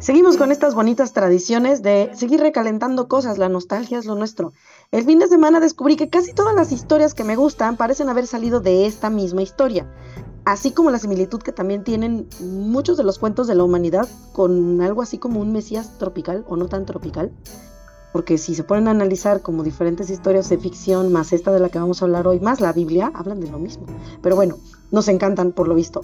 Seguimos con estas bonitas tradiciones de seguir recalentando cosas, la nostalgia es lo nuestro. El fin de semana descubrí que casi todas las historias que me gustan parecen haber salido de esta misma historia, así como la similitud que también tienen muchos de los cuentos de la humanidad con algo así como un Mesías tropical o no tan tropical. Porque si se ponen a analizar como diferentes historias de ficción, más esta de la que vamos a hablar hoy, más la Biblia, hablan de lo mismo. Pero bueno, nos encantan por lo visto.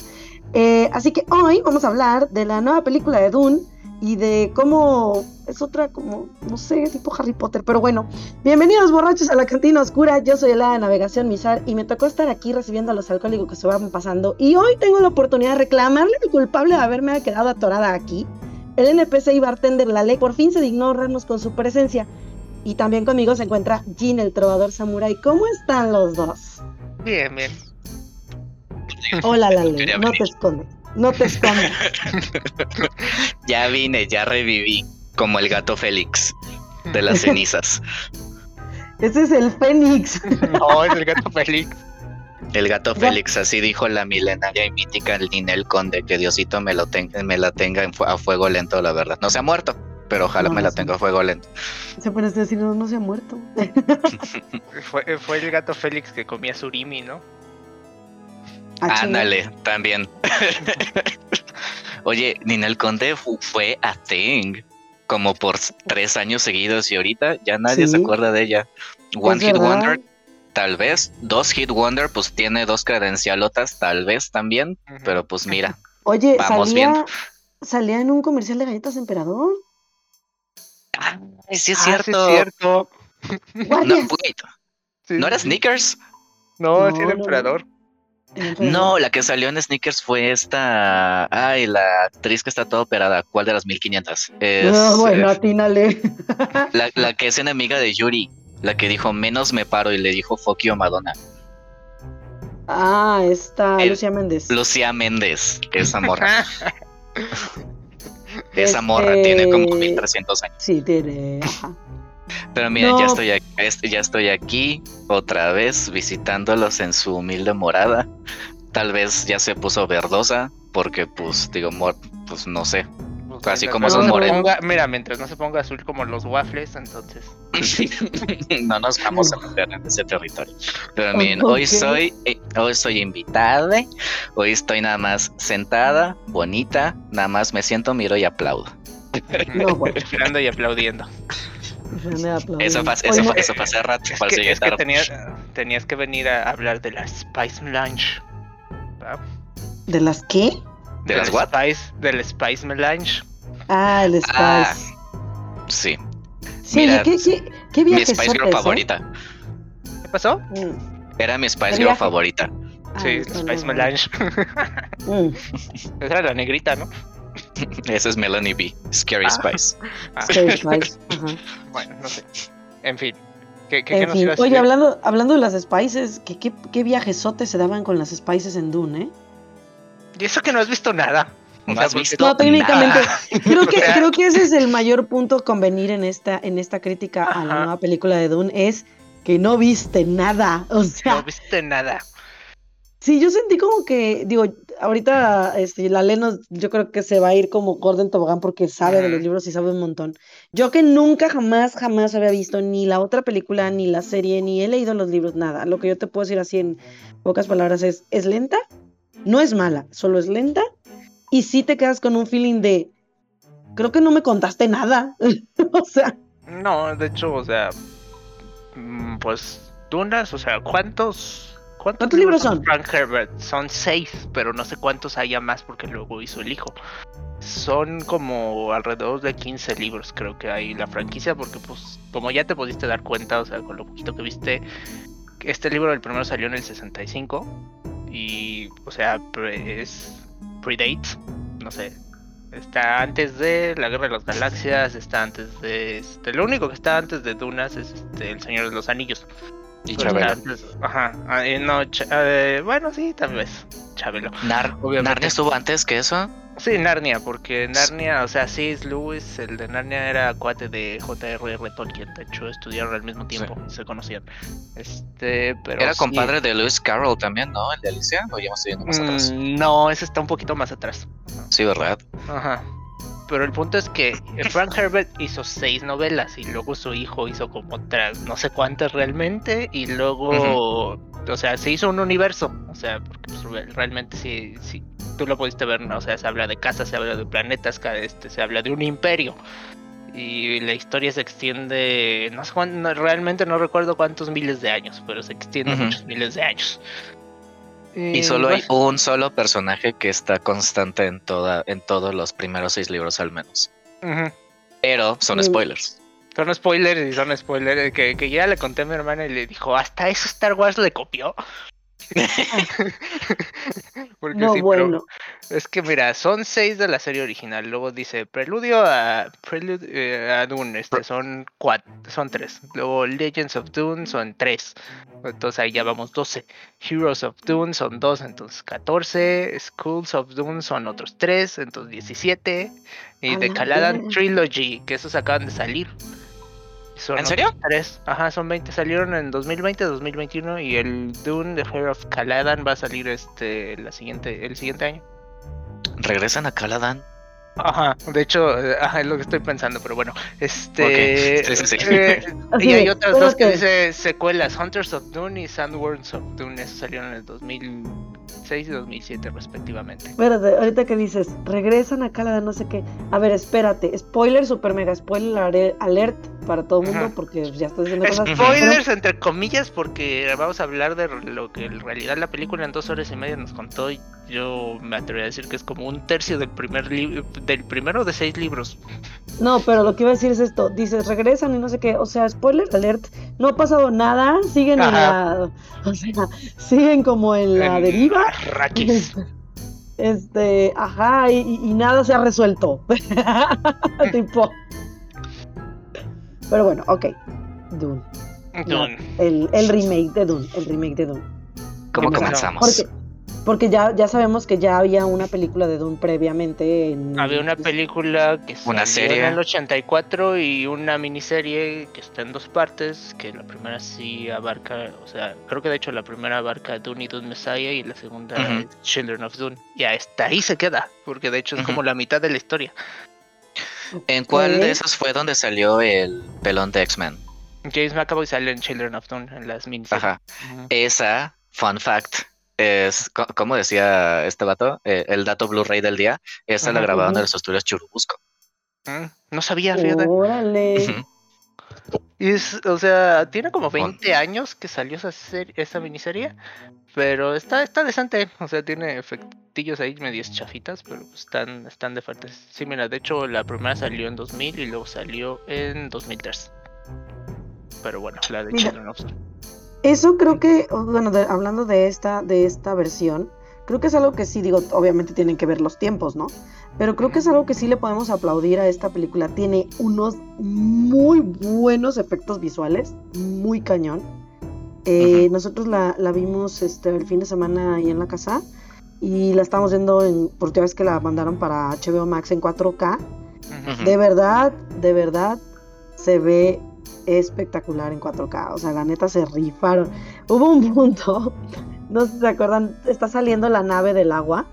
Eh, así que hoy vamos a hablar de la nueva película de Dune y de cómo es otra como, no sé, tipo Harry Potter, pero bueno, bienvenidos borrachos a la cantina oscura, yo soy la de Navegación Misar y me tocó estar aquí recibiendo a los alcohólicos que se van pasando y hoy tengo la oportunidad de reclamarle al culpable de haberme quedado atorada aquí. El NPC y bartender La Ley por fin se dignó honrarnos con su presencia y también conmigo se encuentra Jin, el trovador samurai. ¿Cómo están los dos? Bien, bien. Hola, La Ley, no te escondes. No te escondas. ya vine, ya reviví, como el gato Félix de las cenizas. Ese es el Fénix. no, es el gato Félix. El gato Félix, así dijo la milenaria y mítica Ninel Conde, que Diosito me, lo me la tenga a fuego lento, la verdad. No se ha muerto, pero ojalá me la tenga a fuego lento. Se puede decir, no, no se ha muerto. fue, fue el gato Félix que comía surimi, ¿no? Ah, Ándale, también. Oye, Ninel Conde fue a Thing como por tres años seguidos y ahorita ya nadie se acuerda de ella. One Hit Wonder, tal vez. Dos Hit Wonder, pues tiene dos credencialotas, tal vez también. Pero pues mira. Oye, vamos salía, salía en un comercial de galletas emperador. Ah, sí es cierto. cierto. no, ¿No era Sneakers? No, no, emperador. No, la que salió en Sneakers fue esta. Ay, la actriz que está toda operada. ¿Cuál de las 1500? Es, no, bueno, eh, atínale. La, la, que es enemiga de Yuri. La que dijo menos me paro y le dijo fuck you Madonna. Ah, está Lucía Méndez. Lucía Méndez, esa morra. esa morra tiene como 1300 años. Sí, tiene. Pero mira, ya, estoy aquí, ya estoy aquí otra vez visitándolos en su humilde morada. Tal vez ya se puso verdosa porque pues digo, pues no sé. Pues, así como son morenos. Mira, mientras no se ponga azul como los waffles, entonces. no nos vamos a meter en ese territorio. Pero miren, hoy soy, eh, hoy soy invitada. Hoy estoy nada más sentada, bonita. Nada más me siento, miro y aplaudo. No, Esperando y aplaudiendo. Eso pasa, eso, eso pasa rato. Es que, tenías, tenías, que venir a hablar de la Spice Melange. ¿De las qué? ¿De, las what? Spice, del Spice Melange. Ah, el Spice. Ah, sí. Sí, Mira, ¿qué, qué, qué Mi Spice Girl favorita. ¿Qué pasó? Mm. Era mi Spice Girl favorita. sí, ah, Spice Melange. mm. Esa era la negrita, ¿no? Esa es Melanie B. Scary ah. Spice. Ah. Scary Spice. Bueno, no sé. En fin. ¿Qué, qué, fin. Oye, hablando, hablando de las Spices, ¿qué, qué, qué viajesotes se daban con las Spices en Dune, eh? Y eso que no has visto nada. No, has visto no técnicamente. Creo que, creo que ese es el mayor punto convenir en esta, en esta crítica a la nueva película de Dune, es que no viste nada. O sea. No viste nada. Sí, yo sentí como que, digo, ahorita este, la Lenos yo creo que se va a ir como Gordon Tobogán porque sabe de los libros y sabe un montón. Yo que nunca, jamás, jamás había visto ni la otra película, ni la serie, ni he leído los libros, nada. Lo que yo te puedo decir así en pocas palabras es, es lenta, no es mala, solo es lenta y sí te quedas con un feeling de, creo que no me contaste nada. o sea. No, de hecho, o sea, mm, pues, Dunas, o sea, ¿cuántos ¿Cuántos, libros son? Frank Herbert. Son seis, pero no sé cuántos haya más porque luego hizo el hijo. Son como alrededor de 15 libros, creo que hay la franquicia, porque pues como ya te pudiste dar cuenta, o sea, con lo poquito que viste, este libro el primero salió en el 65 y, o sea, es predate, no sé, está antes de la Guerra de las Galaxias, está antes de, este, lo único que está antes de Dunas es este, el Señor de los Anillos. Y pues Chabelo. Ajá. Ah, no, eh, bueno, sí, tal vez. Chabelo. ¿Narnia estuvo antes que eso? Sí, Narnia, porque Narnia, o sea, sí, Lewis, el de Narnia era cuate de J.R.R. Tolkien. De hecho, estudiaron al mismo tiempo, se conocían. Este, pero. Era compadre de Lewis Carroll también, ¿no? El de Alicia, o ya me estoy yendo más atrás. Mm, no, ese está un poquito más atrás. Sí, ¿verdad? Ajá. Pero el punto es que Frank Herbert hizo seis novelas y luego su hijo hizo como otras, no sé cuántas realmente, y luego, o sea, se hizo un universo, o sea, porque pues, realmente sí, sí, tú lo pudiste ver, ¿no? o sea, se habla de casas, se habla de planetas, este, se habla de un imperio. Y la historia se extiende, no sé cuánto, realmente no recuerdo cuántos miles de años, pero se extiende muchos miles de años. Y solo hay un solo personaje que está constante en toda, en todos los primeros seis libros al menos. Pero son spoilers. Son spoilers y son spoilers que, que ya le conté a mi hermana y le dijo, hasta eso Star Wars le copió. no, bueno. es que mira, son seis de la serie original. Luego dice Preludio a Prelude eh, a Dune, este, son cuatro, son tres. Luego Legends of Dune son tres. Entonces ahí ya vamos 12. Heroes of Dune son dos, entonces 14. Schools of Dune son otros tres, entonces 17. Y The Caladan Trilogy, que esos acaban de salir. ¿En serio? Tres. Ajá, son 20. Salieron en 2020, 2021 y el Dune de Fire of Caladan va a salir este la siguiente el siguiente año. ¿Regresan a Caladan? Ajá, de hecho, eh, ajá, es lo que estoy pensando, pero bueno, este... Eh, y hay otras dos que dice secuelas, Hunters of Dune y Sandworms of Dune, esos salieron en el 2006 y 2007 respectivamente. Espérate, ahorita que dices, regresan a Caladan, no sé qué, a ver, espérate, spoiler, super mega spoiler alert, para todo el mundo porque ya estoy diciendo cosas. Spoilers entre comillas porque vamos a hablar de lo que en realidad la película en dos horas y media nos contó y yo me atrevería a decir que es como un tercio del primer del primero de seis libros. No, pero lo que iba a decir es esto, dices regresan y no sé qué, o sea, spoiler alert, no ha pasado nada, siguen en la, o sea, siguen como en la deriva. Este, ajá, y, y, nada se ha resuelto. tipo. Pero bueno, ok. Dune. Dune. el, el, remake de Dune. El remake de Dune. ¿Cómo comenzamos? Porque, porque ya, ya sabemos que ya había una película de Dune previamente. En, había una película que una serie en el 84 y una miniserie que está en dos partes. Que la primera sí abarca, o sea, creo que de hecho la primera abarca Dune y Dune Messiah y la segunda Children of Dune. Y hasta ahí se queda, porque de hecho es como la mitad de la historia. ¿En cuál de esos fue donde salió el pelón de X-Men? James McAvoy sale en Children of Dune, en las miniseries. Ajá. Esa, fun fact, es, como decía este vato, eh, el dato Blu-ray del día, esa la grabaron en los estudios Churubusco. Mm, no sabía, fíjate. Órale. Y es, o sea, tiene como 20 años que salió esa, serie, esa miniserie, pero está, está decente, o sea, tiene efectillos ahí medio chafitas, pero están, están de fuertes. Sí, mira, de hecho la primera salió en 2000 y luego salió en 2003. Pero bueno, la de Children of Eso creo que, bueno, hablando de esta, de esta versión, creo que es algo que sí, digo, obviamente tienen que ver los tiempos, ¿no? Pero creo que es algo que sí le podemos aplaudir a esta película. Tiene unos muy buenos efectos visuales, muy cañón. Eh, nosotros la, vimos este, el fin de semana ahí en la casa y la estamos viendo en, por última vez que la mandaron para HBO Max en 4K. De verdad, de verdad, se ve espectacular en 4K. O sea, la neta se rifaron. Hubo un punto, no sé si se acuerdan, está saliendo la nave del agua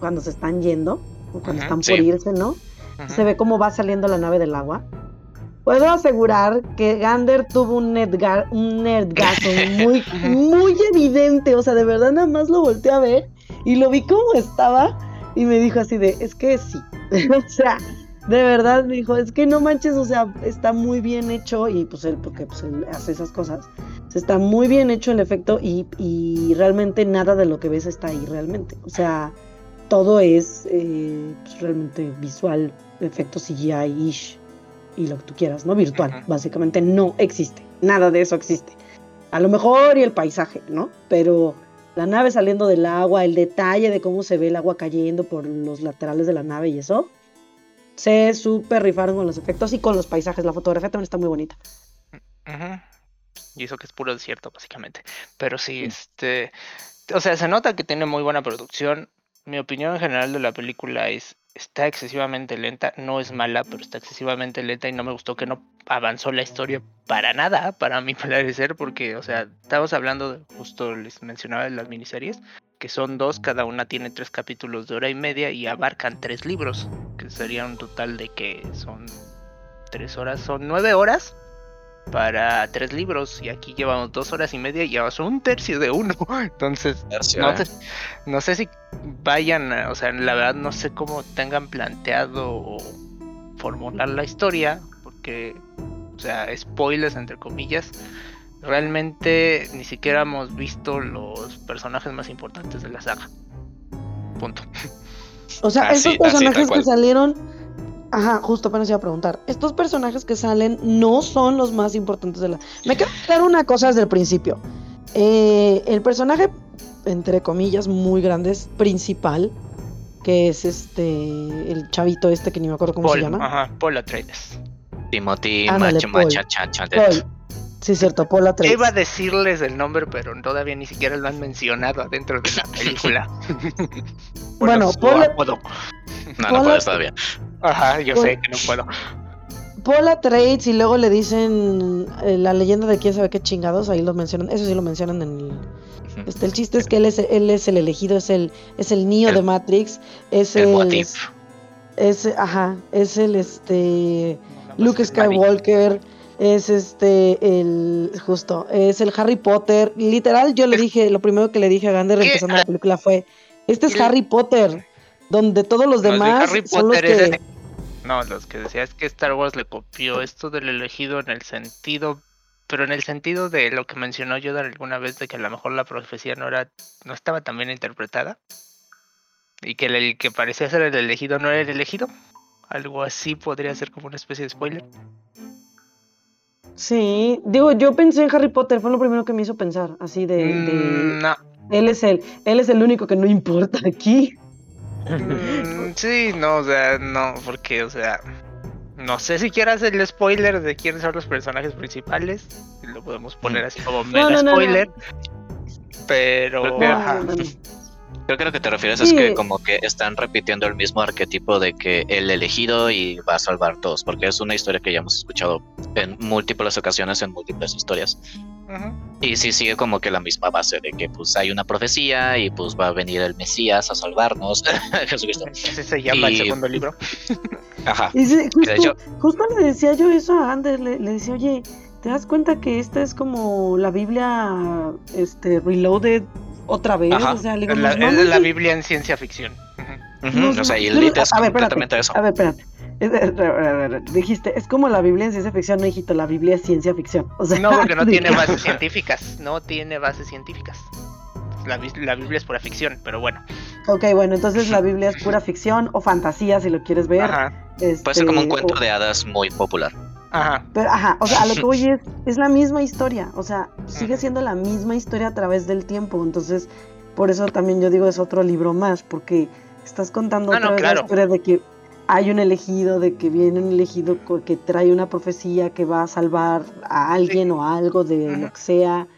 cuando se están yendo cuando están por irse, ¿no? Se ve cómo va saliendo la nave del agua. Puedo asegurar que Gander tuvo un, nerdga un nerdgazo muy, muy evidente. O sea, de verdad nada más lo volteé a ver y lo vi como estaba y me dijo así de, es que sí. o sea, de verdad me dijo, es que no manches, o sea, está muy bien hecho y pues él, porque pues él hace esas cosas, está muy bien hecho el efecto y, y realmente nada de lo que ves está ahí realmente. O sea, todo es eh, pues, realmente visual, efectos CGI-ish y lo que tú quieras, ¿no? Virtual, básicamente no existe, nada de eso existe. A lo mejor y el paisaje, ¿no? Pero la nave saliendo del agua, el detalle de cómo se ve el agua cayendo por los laterales de la nave y eso, se súper rifaron con los efectos y con los paisajes. La fotografía también está muy bonita. Y eso que es puro desierto, básicamente. Pero sí, este. O sea, se nota que tiene muy buena producción mi opinión en general de la película es está excesivamente lenta, no es mala, pero está excesivamente lenta y no me gustó que no avanzó la historia para nada, para mi parecer, porque, o sea, estamos hablando, de, justo les mencionaba de las miniseries, que son dos, cada una tiene tres capítulos de hora y media y abarcan tres libros, que sería un total de que son tres horas, son nueve horas para tres libros y aquí llevamos dos horas y media y llevamos un tercio de uno. Entonces, no, ¿eh? sé, no, sé, si vayan, o sea, la verdad no sé cómo tengan planteado formular la historia, porque, o sea, spoilers entre comillas, realmente ni siquiera hemos visto los personajes más importantes de la saga. Punto. O sea, esos personajes que salieron Ajá, justo apenas iba a preguntar. Estos personajes que salen no son los más importantes de la. Me quiero dar una cosa desde el principio. Eh, el personaje, entre comillas, muy grande, es principal, que es este. El chavito este que ni me acuerdo cómo se llama. Ajá, Paul Atreides. Timothy Sí, cierto, Paul Atreides. Iba a decirles el nombre, pero todavía ni siquiera lo han mencionado adentro de la película. bueno, Paul. No, no puedes todavía. Ajá, yo sé que no puedo. Paula Trades y luego le dicen eh, la leyenda de quién sabe qué chingados, ahí lo mencionan, eso sí lo mencionan en el... Este, el chiste es que él es, él es el elegido, es el, es el Neo de Matrix, es el... el es, ajá, es el este Luke Skywalker, es este el justo, es el Harry Potter. Literal, yo le dije, lo primero que le dije a Gander empezando la película fue, este es Harry Potter donde todos los demás son los que... No, los que decía es que Star Wars le copió esto del elegido en el sentido, pero en el sentido de lo que mencionó Yoda alguna vez de que a lo mejor la profecía no era, no estaba tan bien interpretada y que el que parecía ser el elegido no era el elegido. Algo así podría ser como una especie de spoiler. Sí, digo, yo pensé en Harry Potter, fue lo primero que me hizo pensar, así de, mm, no. él es el, él es el único que no importa aquí. Mm, sí, no, o sea, no, porque, o sea, no sé si quieras el spoiler de quiénes son los personajes principales. Lo podemos poner así como mega spoiler. Pero. Creo que lo que te refieres es que como que están repitiendo el mismo arquetipo de que el elegido y va a salvar a todos, porque es una historia que ya hemos escuchado en múltiples ocasiones, en múltiples historias. Y sí sigue como que la misma base de que pues hay una profecía y pues va a venir el Mesías a salvarnos. Jesucristo. Ese se llama el segundo libro. Ajá. justo, le decía yo eso a Ander, le, le decía, oye, ¿te das cuenta que esta es como la Biblia este, Reloaded otra vez. O sea, le la, es la Biblia en ciencia ficción. o sea, y el es completamente eso. A ver, espérate. Dijiste, es como la Biblia en ciencia ficción, no hijito, la Biblia es ciencia ficción. O sea, no, porque no tiene bases científicas. No tiene bases científicas. La, la, Biblia es pura ficción, pero bueno. Ok, bueno, entonces la Biblia es pura ficción o fantasía, si lo quieres ver. Ajá. Puede ser como un este, cuento de hadas muy popular. Ajá. Pero, ajá, o sea, a lo que voy es, es la misma historia, o sea, sigue siendo la misma historia a través del tiempo, entonces, por eso también yo digo es otro libro más, porque estás contando ah, otra vez la historia de que hay un elegido, de que viene un elegido que trae una profecía que va a salvar a alguien o a algo de lo que sea,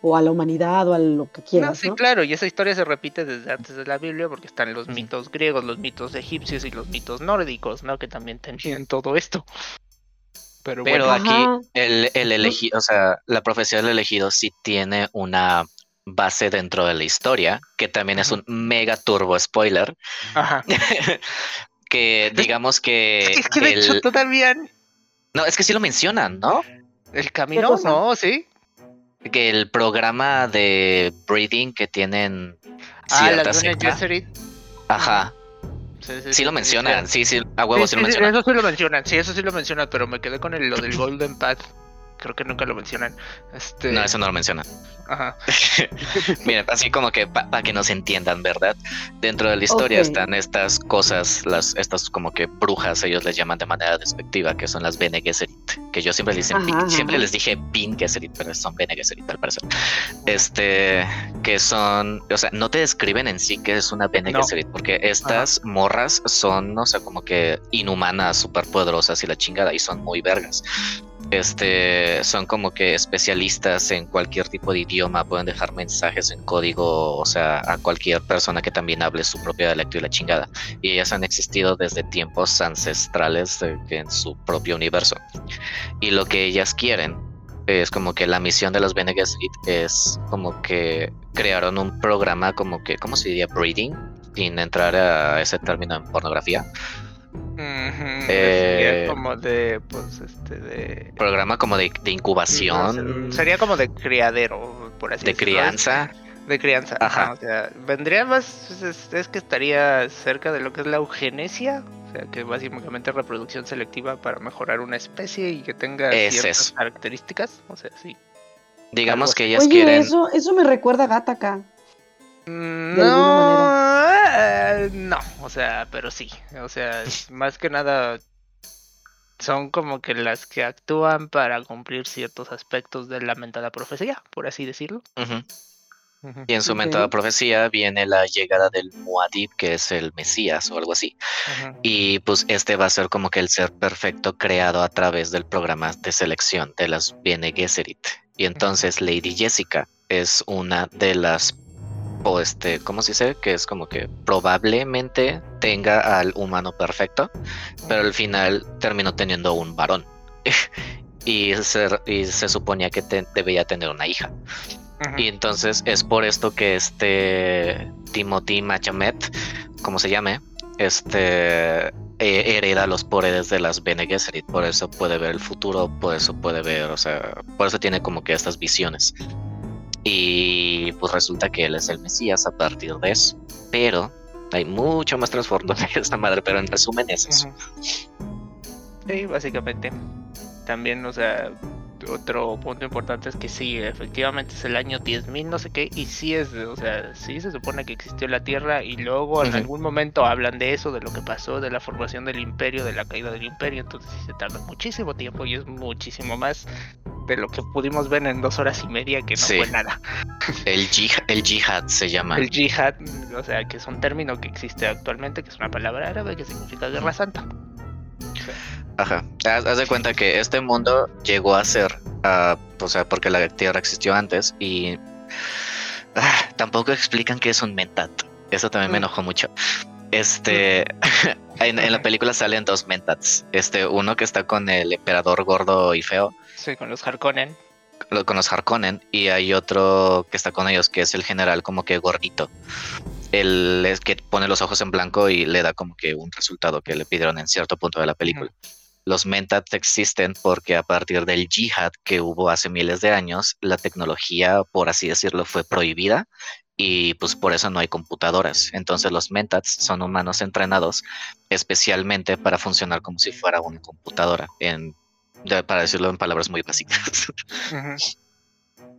o a la humanidad o a lo que quieras. No, sí, claro, y esa historia se repite desde antes de la Biblia porque están los mitos griegos, los mitos egipcios y los mitos nórdicos, ¿no? Que también tenían todo esto. Pero, aquí el, el elegido, o sea, la profecía del elegido sí tiene una base dentro de la historia, que también es un mega turbo spoiler. Ajá. que digamos que. Es que de hecho todavía. No, es que sí lo mencionan, ¿no? El camino, no, sí. Que el programa de breeding que tienen. Ah, la Ajá. Sí, lo mencionan, sí, sí, a huevo sí, lo mencionan. Eso sí lo mencionan, sí, eso sí lo mencionan, pero me quedé con el, lo del Golden Path creo que nunca lo mencionan. Este... No, eso no lo mencionan. Ajá. Mira, así como que para que nos entiendan, ¿verdad? Dentro de la historia están estas cosas, las, estas como que brujas, ellos les llaman de manera despectiva, que son las Bene Gesserit, que yo siempre les, siempre les dije Bin Gesserit, pero son Bene Gesserit al parecer. Este, que son, o sea, no te describen en sí que es una Bene Gesserit, porque estas morras son, o sea, como que inhumanas, súper poderosas y la chingada, y son muy vergas este son como que especialistas en cualquier tipo de idioma, pueden dejar mensajes en código, o sea, a cualquier persona que también hable su propio dialecto y la chingada. Y ellas han existido desde tiempos ancestrales en su propio universo. Y lo que ellas quieren es como que la misión de los Bene Gesserit es como que crearon un programa como que, ¿cómo se diría? Breeding, sin entrar a ese término en pornografía Eh, como de, pues, este, de... Programa como de, incubación. sería como de criadero, por así decirlo. De crianza. De crianza. Ajá. o sea, vendría más, es, que estaría cerca de lo que es la eugenesia. O sea, que básicamente reproducción selectiva para mejorar una especie y que tenga ciertas características. O sea, sí. Digamos que ellas Oye, quieren. Eso, eso me recuerda a Gataca. Mm, no, eh, no, o sea, pero sí. O sea, más que nada son como que las que actúan para cumplir ciertos aspectos de la mentada profecía, por así decirlo. Y en su mentada profecía viene la llegada del Muad'Dib, que es el Mesías o algo así. Y pues este va a ser como que el ser perfecto creado a través del programa de selección de las Bene Gesserit. Y entonces Lady Jessica es una de las o este, ¿cómo se dice? Que es como que probablemente tenga al humano perfecto, pero al final terminó teniendo un varón. y, se, y se suponía que debía tener una hija. Y entonces es por esto que este Timothy Machamet, como se llame, este eh, hereda los poderes de las Bene Gesserit, por eso puede ver el futuro, por eso puede ver, o sea, por eso tiene como que estas visiones. Y pues resulta que él es el Mesías a partir de eso. Pero hay mucho más trasfondo que esta madre, pero en resumen es eso. Sí, básicamente. También, o sea, otro punto importante es que sí, efectivamente es el año 10.000, no sé qué, y sí es, o sea, sí se supone que existió la Tierra y luego en algún momento hablan de eso, de lo que pasó, de la formación del imperio, de la caída del imperio, entonces sí se tarda muchísimo tiempo y es muchísimo más de lo que pudimos ver en dos horas y media, que no fue nada. El, jihad, el jihad se llama. El jihad, o sea, que es un término que existe actualmente, que es una palabra árabe que significa guerra santa. Ajá. Haz, de cuenta que este mundo llegó a ser, uh, o sea, porque la Tierra existió antes y ah, tampoco explican qué es un mentat. Eso también me mm. enojó mucho. Este, en, la película salen dos mentats. Este, uno que está con el emperador gordo y feo. Sí, con los Harkonnen. Con los Harkonnen. Y hay otro que está con ellos, que es el general como que gordito. El es que pone los ojos en blanco y le da como que un resultado que le pidieron en cierto punto de la película. Los mentats existen porque a partir del jihad que hubo hace miles de años, la tecnología, por así decirlo, fue prohibida y pues por eso no hay computadoras. Entonces los mentats son humanos entrenados especialmente para funcionar como si fuera una computadora, en, para decirlo en palabras muy básicas.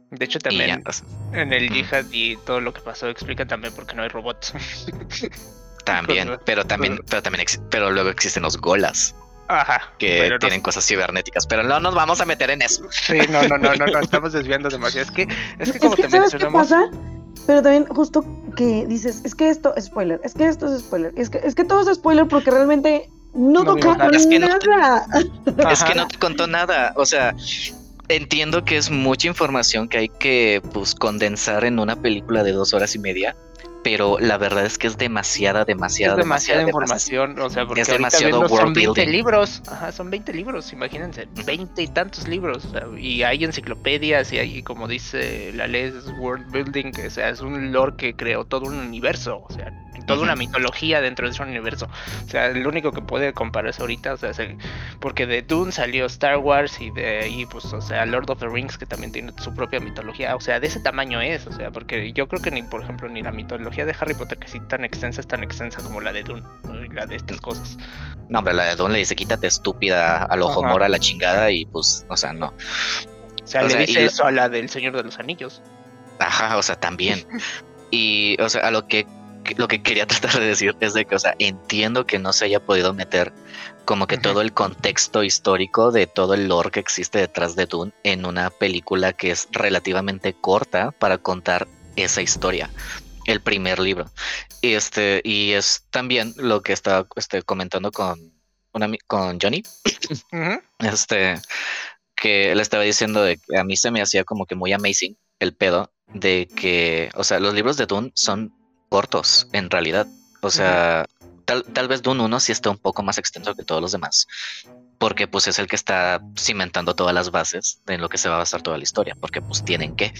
De hecho también en el yihad y todo lo que pasó explica también por qué no hay robots. También, pero también, pero también, pero luego existen los golas. Ajá. Que tienen cosas cibernéticas, pero no nos vamos a meter en eso. Sí, no, no, no, no, no estamos desviando demasiado. Es que, es que como te mencionamos. Qué pasa? Pero también justo que dices, es que esto es spoiler, es que esto es spoiler, es que, es que todo es spoiler porque realmente no, no toca nada. Es que no, es que no te contó nada. O sea, entiendo que es mucha información que hay que pues condensar en una película de dos horas y media pero la verdad es que es demasiada, demasiada, es demasiada, información, o sea, porque es demasiado son 20 libros, ajá, son 20 libros, imagínense, 20 y tantos libros, y hay enciclopedias y hay, como dice la ley, es world building, o sea, es un lore que creó todo un universo, o sea, toda una mitología dentro de ese universo. O sea, el único que puede compararse ahorita, o sea, es el, porque de Dune salió Star Wars y de ahí, pues, o sea, Lord of the Rings, que también tiene su propia mitología. O sea, de ese tamaño es, o sea, porque yo creo que ni, por ejemplo, ni la mitología de Harry Potter, que sí tan extensa, es tan extensa como la de Dune, la de estas cosas. No, hombre, la de Dune le dice, quítate estúpida al ojo mora la chingada y pues, o sea, no. O sea, le dice eso a la del Señor de los Anillos. Ajá, o sea, también. y, o sea, a lo que lo que quería tratar de decir es de que, o sea, entiendo que no se haya podido meter como que todo el contexto histórico de todo el lore que existe detrás de Dune en una película que es relativamente corta para contar esa historia, el primer libro. Y este, y es también lo que estaba este, comentando con, una, con Johnny. Este, que le estaba diciendo de que a mí se me hacía como que muy amazing el pedo de que, o sea, los libros de Dune son cortos, en realidad. O sea, tal, tal vez Dune 1 sí está un poco más extenso que todos los demás, porque pues es el que está cimentando todas las bases en lo que se va a basar toda la historia, porque pues tienen que.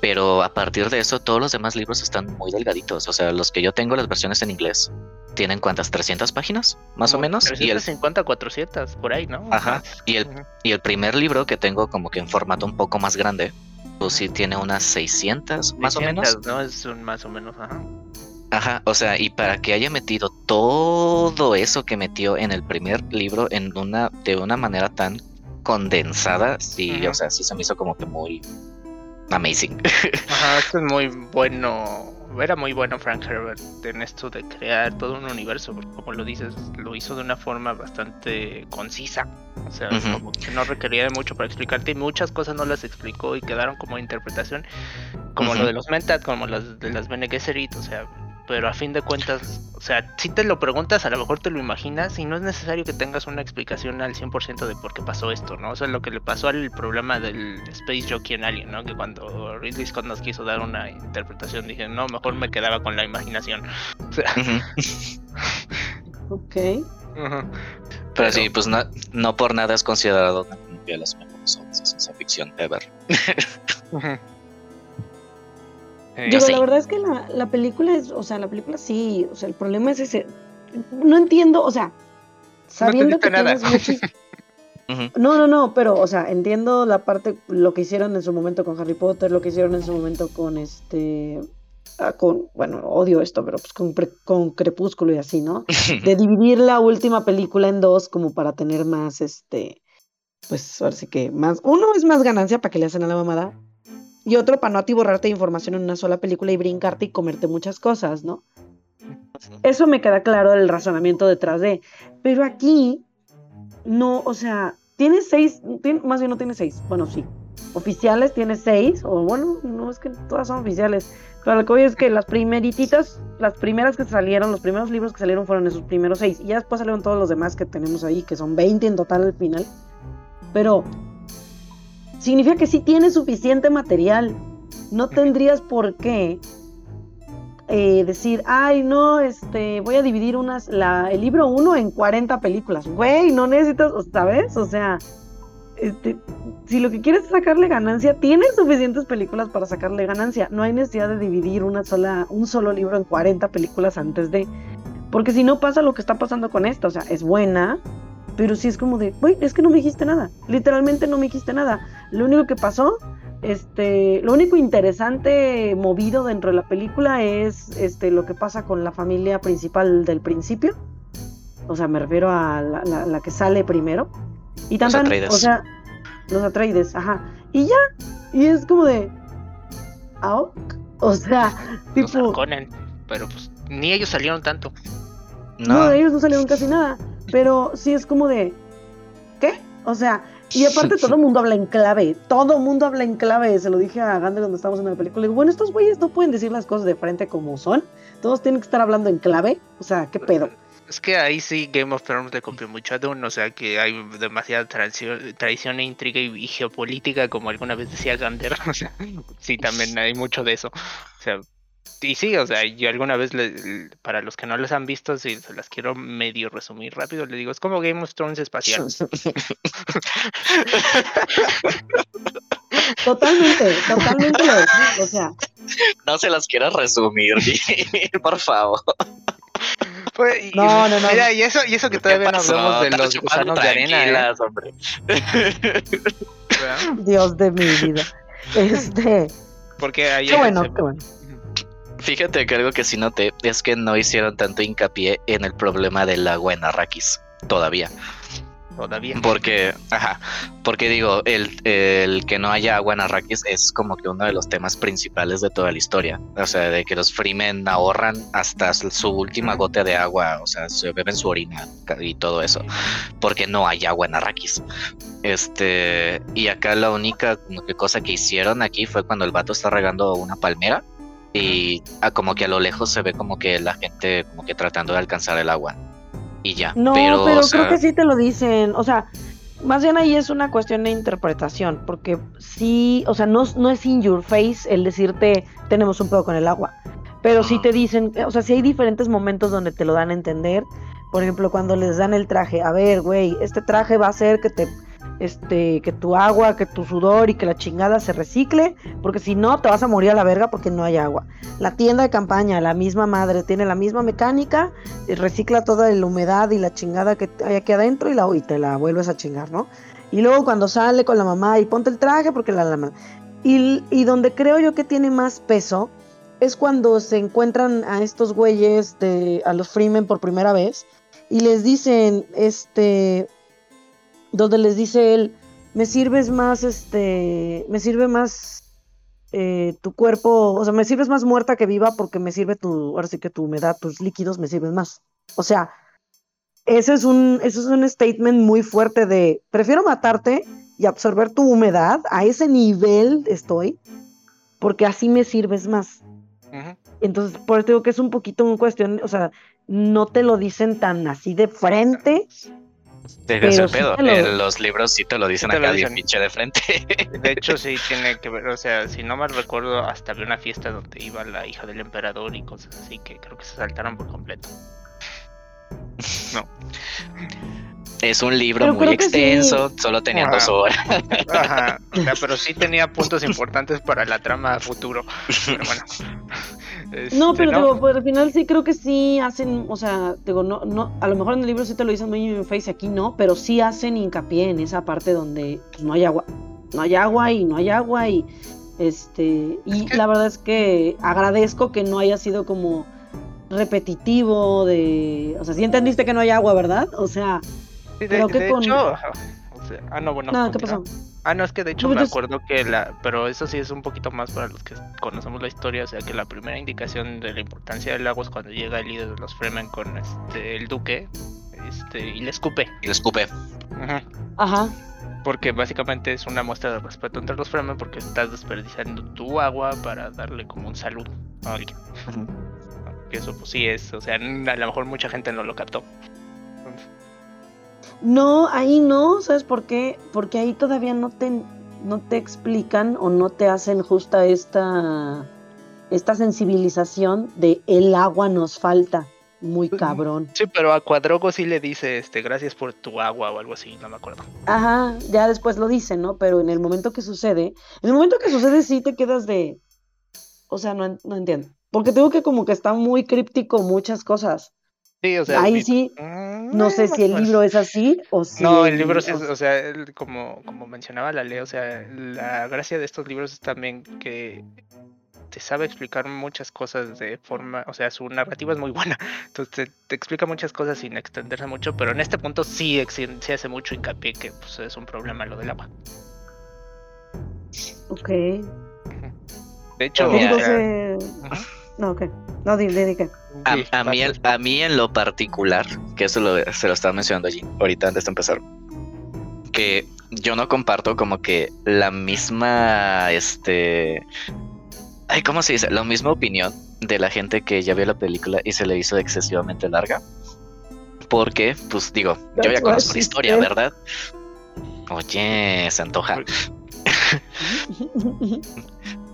Pero a partir de eso, todos los demás libros están muy delgaditos. O sea, los que yo tengo, las versiones en inglés, tienen cuántas, 300 páginas, más o menos. 350, y el... 400, por ahí, ¿no? Ajá. Y el, y el primer libro que tengo como que en formato un poco más grande, pues sí tiene unas 600, más o menos. ¿no? Es un más o menos, ajá. Ajá, o sea, y para que haya metido todo eso que metió en el primer libro en una, de una manera tan condensada, sí, o sea, sí se me hizo como que muy amazing. Ajá, esto es muy bueno. Era muy bueno Frank Herbert en esto de crear todo un universo, porque como lo dices, lo hizo de una forma bastante concisa. O sea, como que no requería de mucho para explicarte y muchas cosas no las explicó y quedaron como interpretación, como lo de los Mentat, como las de las Bene Gesserit, o sea, pero a fin de cuentas, o sea, si te lo preguntas, a lo mejor te lo imaginas y no es necesario que tengas una explicación al 100% de por qué pasó esto, ¿no? O sea, lo que le pasó al problema del Space Jockey en Alien, ¿no? Que cuando Ridley Scott nos quiso dar una interpretación, dije, no, mejor me quedaba con la imaginación. O sea... ok. Pero, sí, pues no, no por nada es considerado una de las mejores obras de ciencia ficción ever. Eh, Digo, la verdad es que la, la, película es, o sea, la película sí, o sea, el problema es ese. No entiendo, o sea, sabiendo que tienes muchos... No, no, no, pero, o sea, entiendo la parte, lo que hicieron en su momento con Harry Potter, lo que hicieron en su momento con este, ah, con, bueno, odio esto, pero pues con, con Crepúsculo y así, ¿no? De dividir la última película en dos como para tener más, este, pues ahora sí que más, uno es más ganancia para que le hacen a la mamada, y otro para no atiborrarte de información en una sola película y brincarte y comerte muchas cosas, ¿no? Eso me queda claro el razonamiento detrás de. Pero aquí, no, o sea, tiene seis, más bien no tiene seis, bueno, sí. Oficiales tiene seis, o bueno, no es que todas son oficiales. Pero lo que voy es que las primerititas, las primeras que salieron, los primeros libros que salieron fueron esos primeros seis. Y ya después salieron todos los demás que tenemos ahí, que son 20 en total al final. Pero significa que sí tienes suficiente material. No tendrías por qué eh, decir, ay, no, este, voy a dividir unas, la, el libro 1 en 40 películas. Güey, no necesitas, ¿sabes? O sea, este, si lo que quieres es sacarle ganancia, tienes suficientes películas para sacarle ganancia. No hay necesidad de dividir una sola, un solo libro en 40 películas antes de. Porque si no pasa lo que está pasando con esta, o sea, es buena, pero sí es como de, güey, es que no me dijiste nada. Literalmente no me dijiste nada. Lo único que pasó, este, lo único interesante movido dentro de la película es este, lo que pasa con la familia principal del principio. O sea, me refiero a la, que sale primero. Y también, o sea, los Atreides, ajá. Y ya, y es como de, ¿ah? O sea, tipo... pero pues ni ellos salieron tanto. No. no, ellos no salieron casi nada. Pero sí es como de, ¿qué? O sea, y aparte todo el mundo habla en clave, todo el mundo habla en clave, se lo dije a Gander cuando estábamos en la película, digo, bueno, estos güeyes no pueden decir las cosas de frente como son, todos tienen que estar hablando en clave, o sea, ¿qué pedo? Es que ahí sí Game of Thrones le copió mucho a Dune, o sea que hay demasiada tradición, e intriga y, geopolítica, como alguna vez decía Gander, o sea, sí, también hay mucho de eso, o sea, y sí, o sea, yo alguna vez, para los que no las han visto, si se las quiero medio resumir rápido, le digo, es como Game of Thrones espacial. Totalmente, totalmente o sea. No se las quiero resumir, por favor. Pues, no, no, no. Mira, y eso, y eso que todavía no hablamos de los gusanos de arena. ¿eh? Hombre. Dios de mi vida. Este. Porque ahí. Qué bueno, qué bueno. Fíjate que algo que sí noté es que no hicieron tanto hincapié en el problema del agua en Arrakis todavía. Todavía. Porque, ajá, porque digo, el, el, que no haya agua en Arrakis es como que uno de los temas principales de toda la historia. O sea, de que los Freemen ahorran hasta su última gota de agua, o sea, se beben su orina y todo eso, porque no hay agua en Arrakis. Este, y acá la única cosa que hicieron aquí fue cuando el vato está regando una palmera y ah, como que a lo lejos se ve como que la gente como que tratando de alcanzar el agua y ya. No, pero, creo que sí te lo dicen, o sea, más bien ahí es una cuestión de interpretación, porque sí, o sea, no, no es in your face el decirte tenemos un pedo con el agua, pero sí te dicen, o sea, sí hay diferentes momentos donde te lo dan a entender, por ejemplo, cuando les dan el traje, a ver, güey, este traje va a hacer que te este, que tu agua, que tu sudor y que la chingada se recicle, porque si no te vas a morir a la verga porque no hay agua. La tienda de campaña, la misma madre, tiene la misma mecánica, recicla toda la humedad y la chingada que hay aquí adentro y, la, y te la vuelves a chingar, ¿no? Y luego cuando sale con la mamá y ponte el traje porque la... la y, y donde creo yo que tiene más peso es cuando se encuentran a estos güeyes, de, a los Freemen por primera vez, y les dicen, este, donde les dice él, me sirves más, este, me sirve más eh, tu cuerpo, o sea, me sirves más muerta que viva porque me sirve tu, ahora sí que tu humedad, tus líquidos me sirven más. O sea, ese es un, eso es un statement muy fuerte de, prefiero matarte y absorber tu humedad, a ese nivel estoy, porque así me sirves más. Entonces, por eso digo que es un poquito una cuestión, o sea, no te lo dicen tan así de frente, desde pedo. En los libros sí te lo dicen acá bien pinche de frente. De hecho, sí tiene que ver. O sea, si no mal recuerdo, hasta había una fiesta donde iba la hija del emperador y cosas así que creo que se saltaron por completo. No. Es un libro muy extenso, solo tenía dos horas. Ajá, pero sí tenía puntos importantes para la trama futuro. Pero bueno. No, este, pero Digo, pues, al final sí creo que sí hacen, o sea, digo, no, no, a lo mejor en el libro sí te lo dicen muy en face, aquí no, pero sí hacen hincapié en esa parte donde pues, no hay agua. No hay agua y no hay agua y este y la verdad es que agradezco que no haya sido como repetitivo de, o sea, sí entendiste que no hay agua, ¿verdad? O sea, creo que con ah, no, bueno. No, ¿qué pasó? Ah, no, es que de hecho me acuerdo que la. Pero eso sí es un poquito más para los que conocemos la historia. O sea, que la primera indicación de la importancia del agua es cuando llega el líder de los Fremen con este, el duque este, y le escupe. Y le escupe. Ajá. Ajá. Porque básicamente es una muestra de respeto entre los Fremen porque estás desperdiciando tu agua para darle como un saludo a alguien. Que eso pues sí es. O sea, a lo mejor mucha gente no lo captó. No, ahí no, ¿sabes por qué? Porque ahí todavía no te, no te explican o no te hacen justa esta, esta sensibilización de el agua nos falta. Muy cabrón. Sí, pero a Cuadrogo sí le dice, este, gracias por tu agua o algo así, no me acuerdo. Ajá, ya después lo dice, ¿no? Pero en el momento que sucede, en el momento que sucede sí te quedas de, o sea, no, no entiendo. Porque tengo que como que está muy críptico muchas cosas. Sí, o sea, ahí sí, mm, no sé si el libro es así o si... No, el libro sí, o sea, como, como mencionaba la ley, o sea, la gracia de estos libros es también que te sabe explicar muchas cosas de forma, o sea, su narrativa es muy buena, entonces te, explica muchas cosas sin extenderse mucho, pero en este punto sí, se hace mucho hincapié que pues, es un problema lo del agua. Ok. De hecho, no, ok. No, dile, dile, a, mí, a mí en lo particular, que eso se lo estaba mencionando allí, ahorita antes de empezar, que yo no comparto como que la misma, este, ay, ¿cómo se dice? La misma opinión de la gente que ya vio la película y se le hizo excesivamente larga. Porque, pues digo, yo ya conozco la historia, ¿verdad? Oye, se antoja.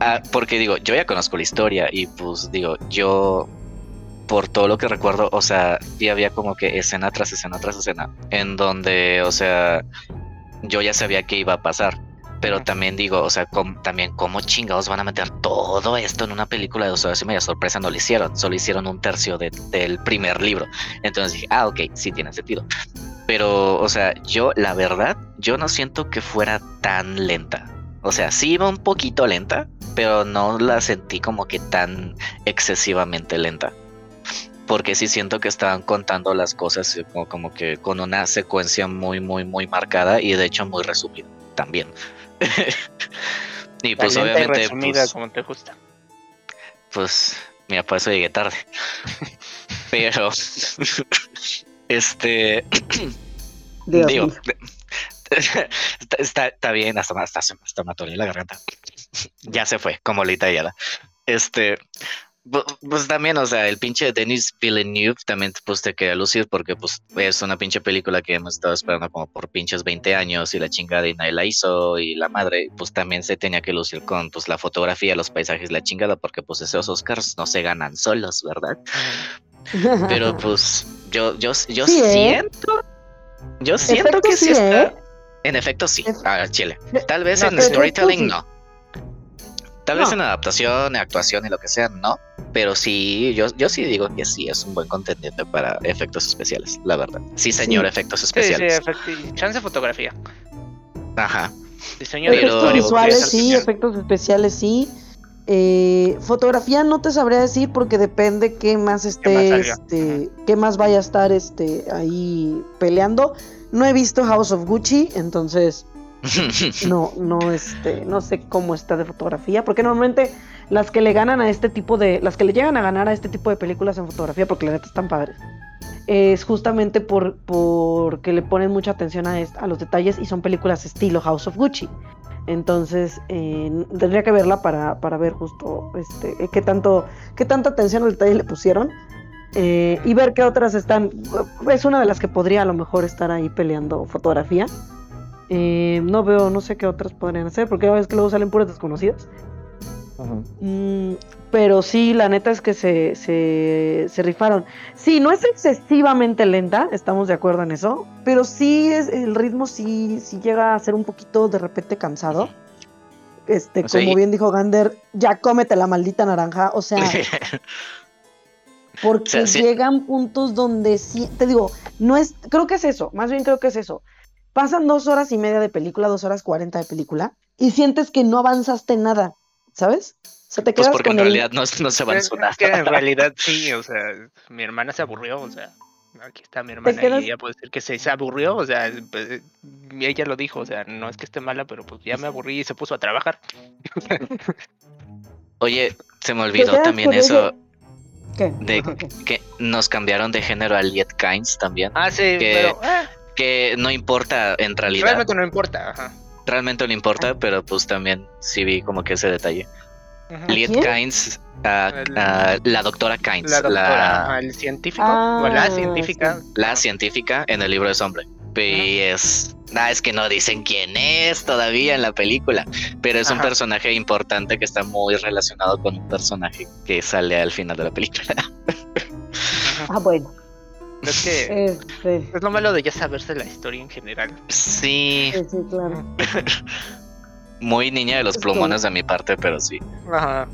Ah, porque digo, yo ya conozco la historia y pues digo, yo por todo lo que recuerdo, o sea, ya había como que escena tras escena tras escena, en donde, o sea, yo ya sabía que iba a pasar. Pero también digo, o sea, también cómo chingados van a meter todo esto en una película de dos horas y media. Sorpresa no lo hicieron, solo hicieron un tercio del primer libro. Entonces dije, ah, ok, sí tiene sentido. Pero, o sea, yo, la verdad, yo no siento que fuera tan lenta. O sea, sí iba un poquito lenta, pero no la sentí como que tan excesivamente lenta. Porque sí siento que estaban contando las cosas como, como que con una secuencia muy, muy, muy marcada y de hecho muy resumida también. y pues obviamente. Resumida pues, como te gusta. Pues, mira, por eso llegué tarde. pero, este. digo, está, está, bien, hasta, hasta, hasta me la garganta. Ya se fue, como la italiana. Este, pues también, o sea, el pinche Denis Villeneuve también pues te queda lucir porque pues es una pinche película que hemos estado esperando como por pinches 20 años y la chingada y nadie la hizo y la madre pues también se tenía que lucir con pues la fotografía, los paisajes, la chingada porque pues esos Oscars no se ganan solos, ¿verdad? Pero pues yo, yo, yo ¿eh? siento, yo siento que sí está... ¿eh? En efecto, sí. A Chile. Tal vez en storytelling, no. Tal vez en adaptación, actuación y lo que sea, no. Pero sí, yo, yo sí digo que sí es un buen contendiente para efectos especiales, la verdad. Sí, señor, efectos especiales. Sí, sí, chance fotografía. Ajá. Diseño efectos visuales, sí, efectos especiales, sí. Eh, fotografía no te sabría decir porque depende qué más esté, este, qué más vaya a estar este ahí peleando. No he visto House of Gucci, entonces no, no, este, no sé cómo está de fotografía, porque normalmente las que le ganan a este tipo de, las que le llegan a ganar a este tipo de películas en fotografía, porque la neta están padres, es justamente por porque le ponen mucha atención a, a los detalles y son películas estilo House of Gucci. Entonces eh, tendría que verla para, para ver justo este qué tanto qué tanta atención al detalle le pusieron eh, y ver qué otras están. Es una de las que podría a lo mejor estar ahí peleando fotografía. Eh, no veo, no sé qué otras podrían hacer, porque a veces que luego salen puras desconocidas. Mm, pero sí, la neta es que se, se, rifaron. Sí, no es excesivamente lenta, estamos de acuerdo en eso, pero sí es, el ritmo sí, sí llega a ser un poquito de repente cansado. Este, como bien dijo Gander, ya cómete la maldita naranja, o sea, porque llegan puntos donde sí, te digo, no es, creo que es eso, más bien creo que es eso pasan dos horas y media de película, dos horas cuarenta de película, y sientes que no avanzaste nada, ¿sabes? O sea, te pues quedas pues porque en realidad no, se avanzó nada. Es que en realidad sí, o sea, mi hermana se aburrió, o sea, aquí está mi hermana y ella puede decir que se, aburrió, o sea, pues, ella lo dijo, o sea, no es que esté mala, pero pues ya me aburrí y se puso a trabajar. Oye, se me olvidó también eso. ¿Qué? De que nos cambiaron de género a Liet Kynes también. Ah, sí, pero. Eh, que no importa en realidad. Realmente no importa, ajá. Realmente no importa, ah. pero pues también sí vi como que ese detalle. Liet Kynes, la doctora Kynes, la, doctora, el científico, o la ah, científica. La científica en el libro de Sombra. Y es. Ah, es que no dicen quién es todavía en la película, pero es un personaje importante que está muy relacionado con un personaje que sale al final de la película. ah, bueno. Es que este. es lo malo de ya saberse la historia en general. Sí. Sí, claro. Muy niña de los plumones de mi parte, pero sí. Ajá.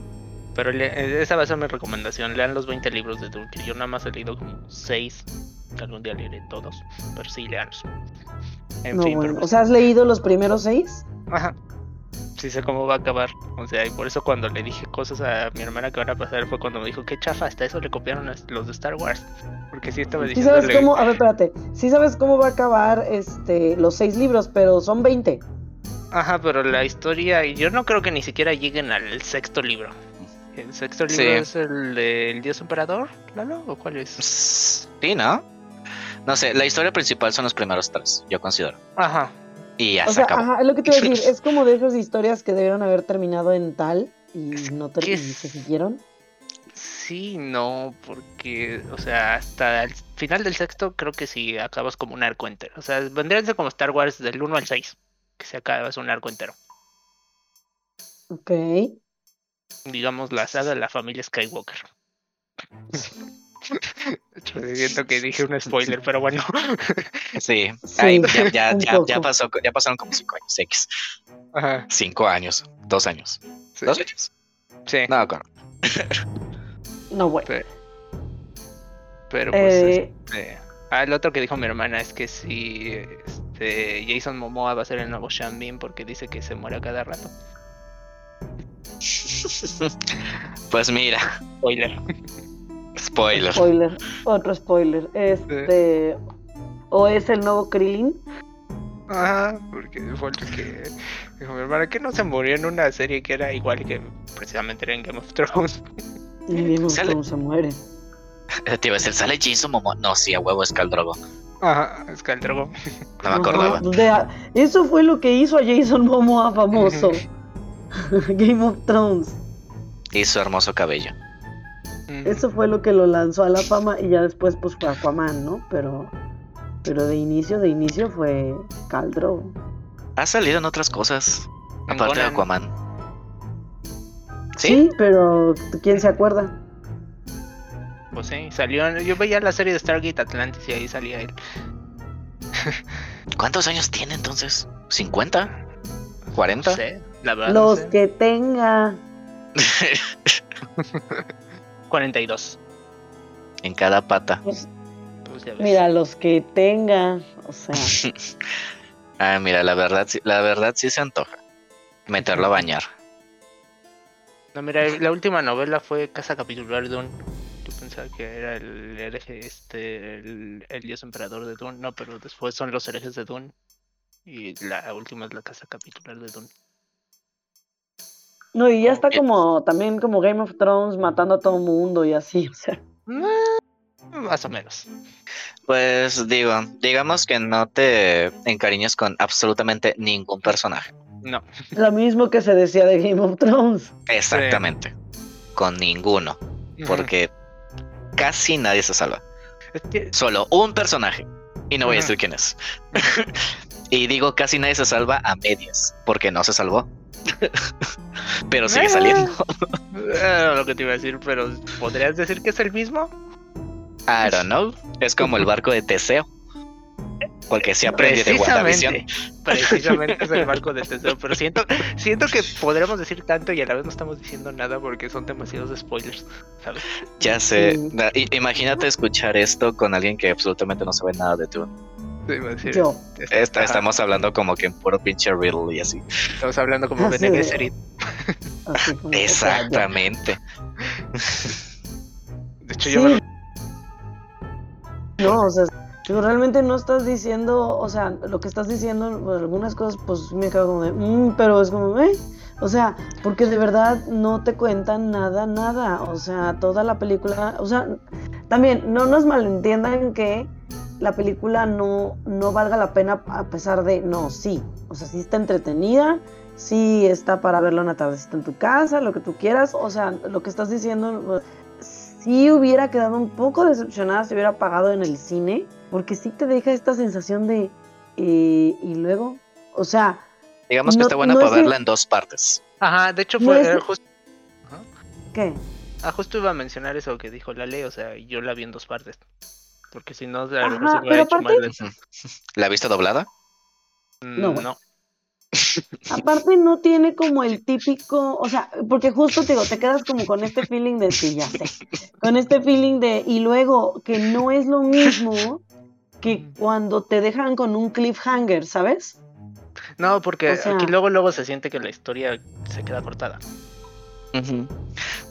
Pero esa va a ser mi recomendación. Lean los 20 libros de Dulce. Yo nada más he leído como 6. Algún día leeré todos. Pero sí, leanlos. En fin, bueno. O sea, ¿has leído los primeros 6? Ajá sí sé cómo va a acabar. O sea, y por eso cuando le dije cosas a mi hermana que van a pasar fue cuando me dijo, qué chafa, hasta eso le copiaron los de Star Wars. Porque sí estaba diciendo... ¿Sí sabes cómo? A ver, espérate. Sí sabes cómo va a acabar este los seis libros, pero son 20. Ajá, pero la historia, yo no creo que ni siquiera lleguen al sexto libro. ¿El sexto libro es el del Dios Emperador, Lalo? ¿O cuál es? Sí, ¿no? No sé, la historia principal son los primeros tres, yo considero. Ajá, y ya o sea, Ajá, es lo que te voy a decir. Es como de esas historias que debieron haber terminado en tal y no se siguieron. Sí, no, porque, o sea, hasta el final del sexto creo que sí acabas como un arco entero. O sea, vendrían como Star Wars del 1 al 6, que se acabas un arco entero. Ok. Digamos la saga de la familia Skywalker. Siento que dije un spoiler, pero bueno. Sí, ya, pasó, ya pasaron como cinco años, X. Cinco años, dos años. ¿Dos años? Sí. No, con... no, bueno. Pero, pues, eh... este... Ah, el otro que dijo mi hermana es que si este, Jason Momoa va a ser el nuevo Sean Bean porque dice que se muere cada rato. pues mira. Spoiler. Spoiler. Spoiler. Otro spoiler. Este. O es el nuevo Krillin. Ajá, porque fue el que dijo mi hermana que no se murió en una serie que era igual que precisamente era en Game of Thrones. En Game of Thrones se muere. Te iba a decir, ¿sale Jason Momoa? No, sí, a huevo es Caldrogo. Ajá, es Caldrogo. No me acordaba. eso fue lo que hizo a Jason Momoa famoso. Game of Thrones. Y su hermoso cabello. Eso fue lo que lo lanzó a la fama y ya después pues fue Aquaman, ¿no? Pero, pero de inicio, de inicio fue Caldro. Ha salido en otras cosas, aparte de Aquaman. ¿Sí? pero ¿quién se acuerda? Pues sí, salió. Yo veía la serie de Stargate Atlantis y ahí salía él. ¿Cuántos años tiene entonces? ¿50? ¿40? No sé, la verdad. Los no sé. que tenga. 42. en cada pata. Pues, Pues ya ves. mira, los que tenga. O sea, Ah, mira, la verdad, sí- la verdad sí se antoja. Meterlo a bañar. No, mira, la última novela fue Casa Capitular Dune. Yo pensaba que era el hereje, este, el, el dios emperador de Dune. No, pero después son los herejes de Dune. Y la última es la Casa Capitular de Dune. No, y ya está como también como Game of Thrones matando a todo mundo y así. O sea, Eh, Más o menos. Pues digo, digamos que no te encariñes con absolutamente ningún personaje. No. lo mismo que se decía de Game of Thrones. Exactamente. Con ninguno. Porque casi nadie se salva. Es que- Solo un personaje. Y no voy a decir quién es. y digo casi nadie se salva a medias. Porque no se salvó. Pero sigue saliendo. Lo que te iba a decir, pero ¿podrías decir que es el mismo? I don't know. Es como el barco de Teseo. Porque se aprende de WandaVision. Precisamente, precisamente es el barco de Teseo, pero siento, siento que podríamos decir tanto y a la vez no estamos diciendo nada porque son demasiados spoilers, ¿sabes? Ya sé. Imagínate escuchar esto con alguien que absolutamente no sabe nada de tú. Yo. Ajá, estamos hablando como que en puro pinche riddle y así. estamos hablando como Así Bene Gesserit. Así como Exactamente. De hecho, Sí. yo me lo- No, o sea, digo, realmente no estás diciendo, o sea, lo que estás diciendo, pues, algunas cosas, pues me quedo como de, "Mm", pero es como, eh, o sea, porque de verdad no te cuentan nada, nada, o sea, toda la película, o sea, también no nos malentiendan que la película no, no valga la pena a pesar de, no, sí, o sea, sí está entretenida, sí está para verla una tardecita en tu casa, lo que tú quieras, o sea, lo que estás diciendo, sí hubiera quedado un poco decepcionada si hubiera pagado en el cine, porque sí te deja esta sensación de, eh, y luego, o sea, Digamos que No- está buena no para es el- verla en dos partes. Ajá, de hecho No fue es- era justo, ¿qué? ah, justo iba a mencionar eso que dijo la ley, o sea, yo la vi en dos partes. Porque si no, a lo mejor Ajá, se hubiera pero hecho aparte- ¿La viste doblada? No, Mm, güey. no. Aparte no tiene como el típico, o sea, porque justo te digo, te quedas como con este feeling de que ya sé, con este feeling de, y luego que no es lo mismo que cuando te dejan con un cliffhanger, ¿sabes? No, porque O sea- aquí luego luego se siente que la historia se queda cortada.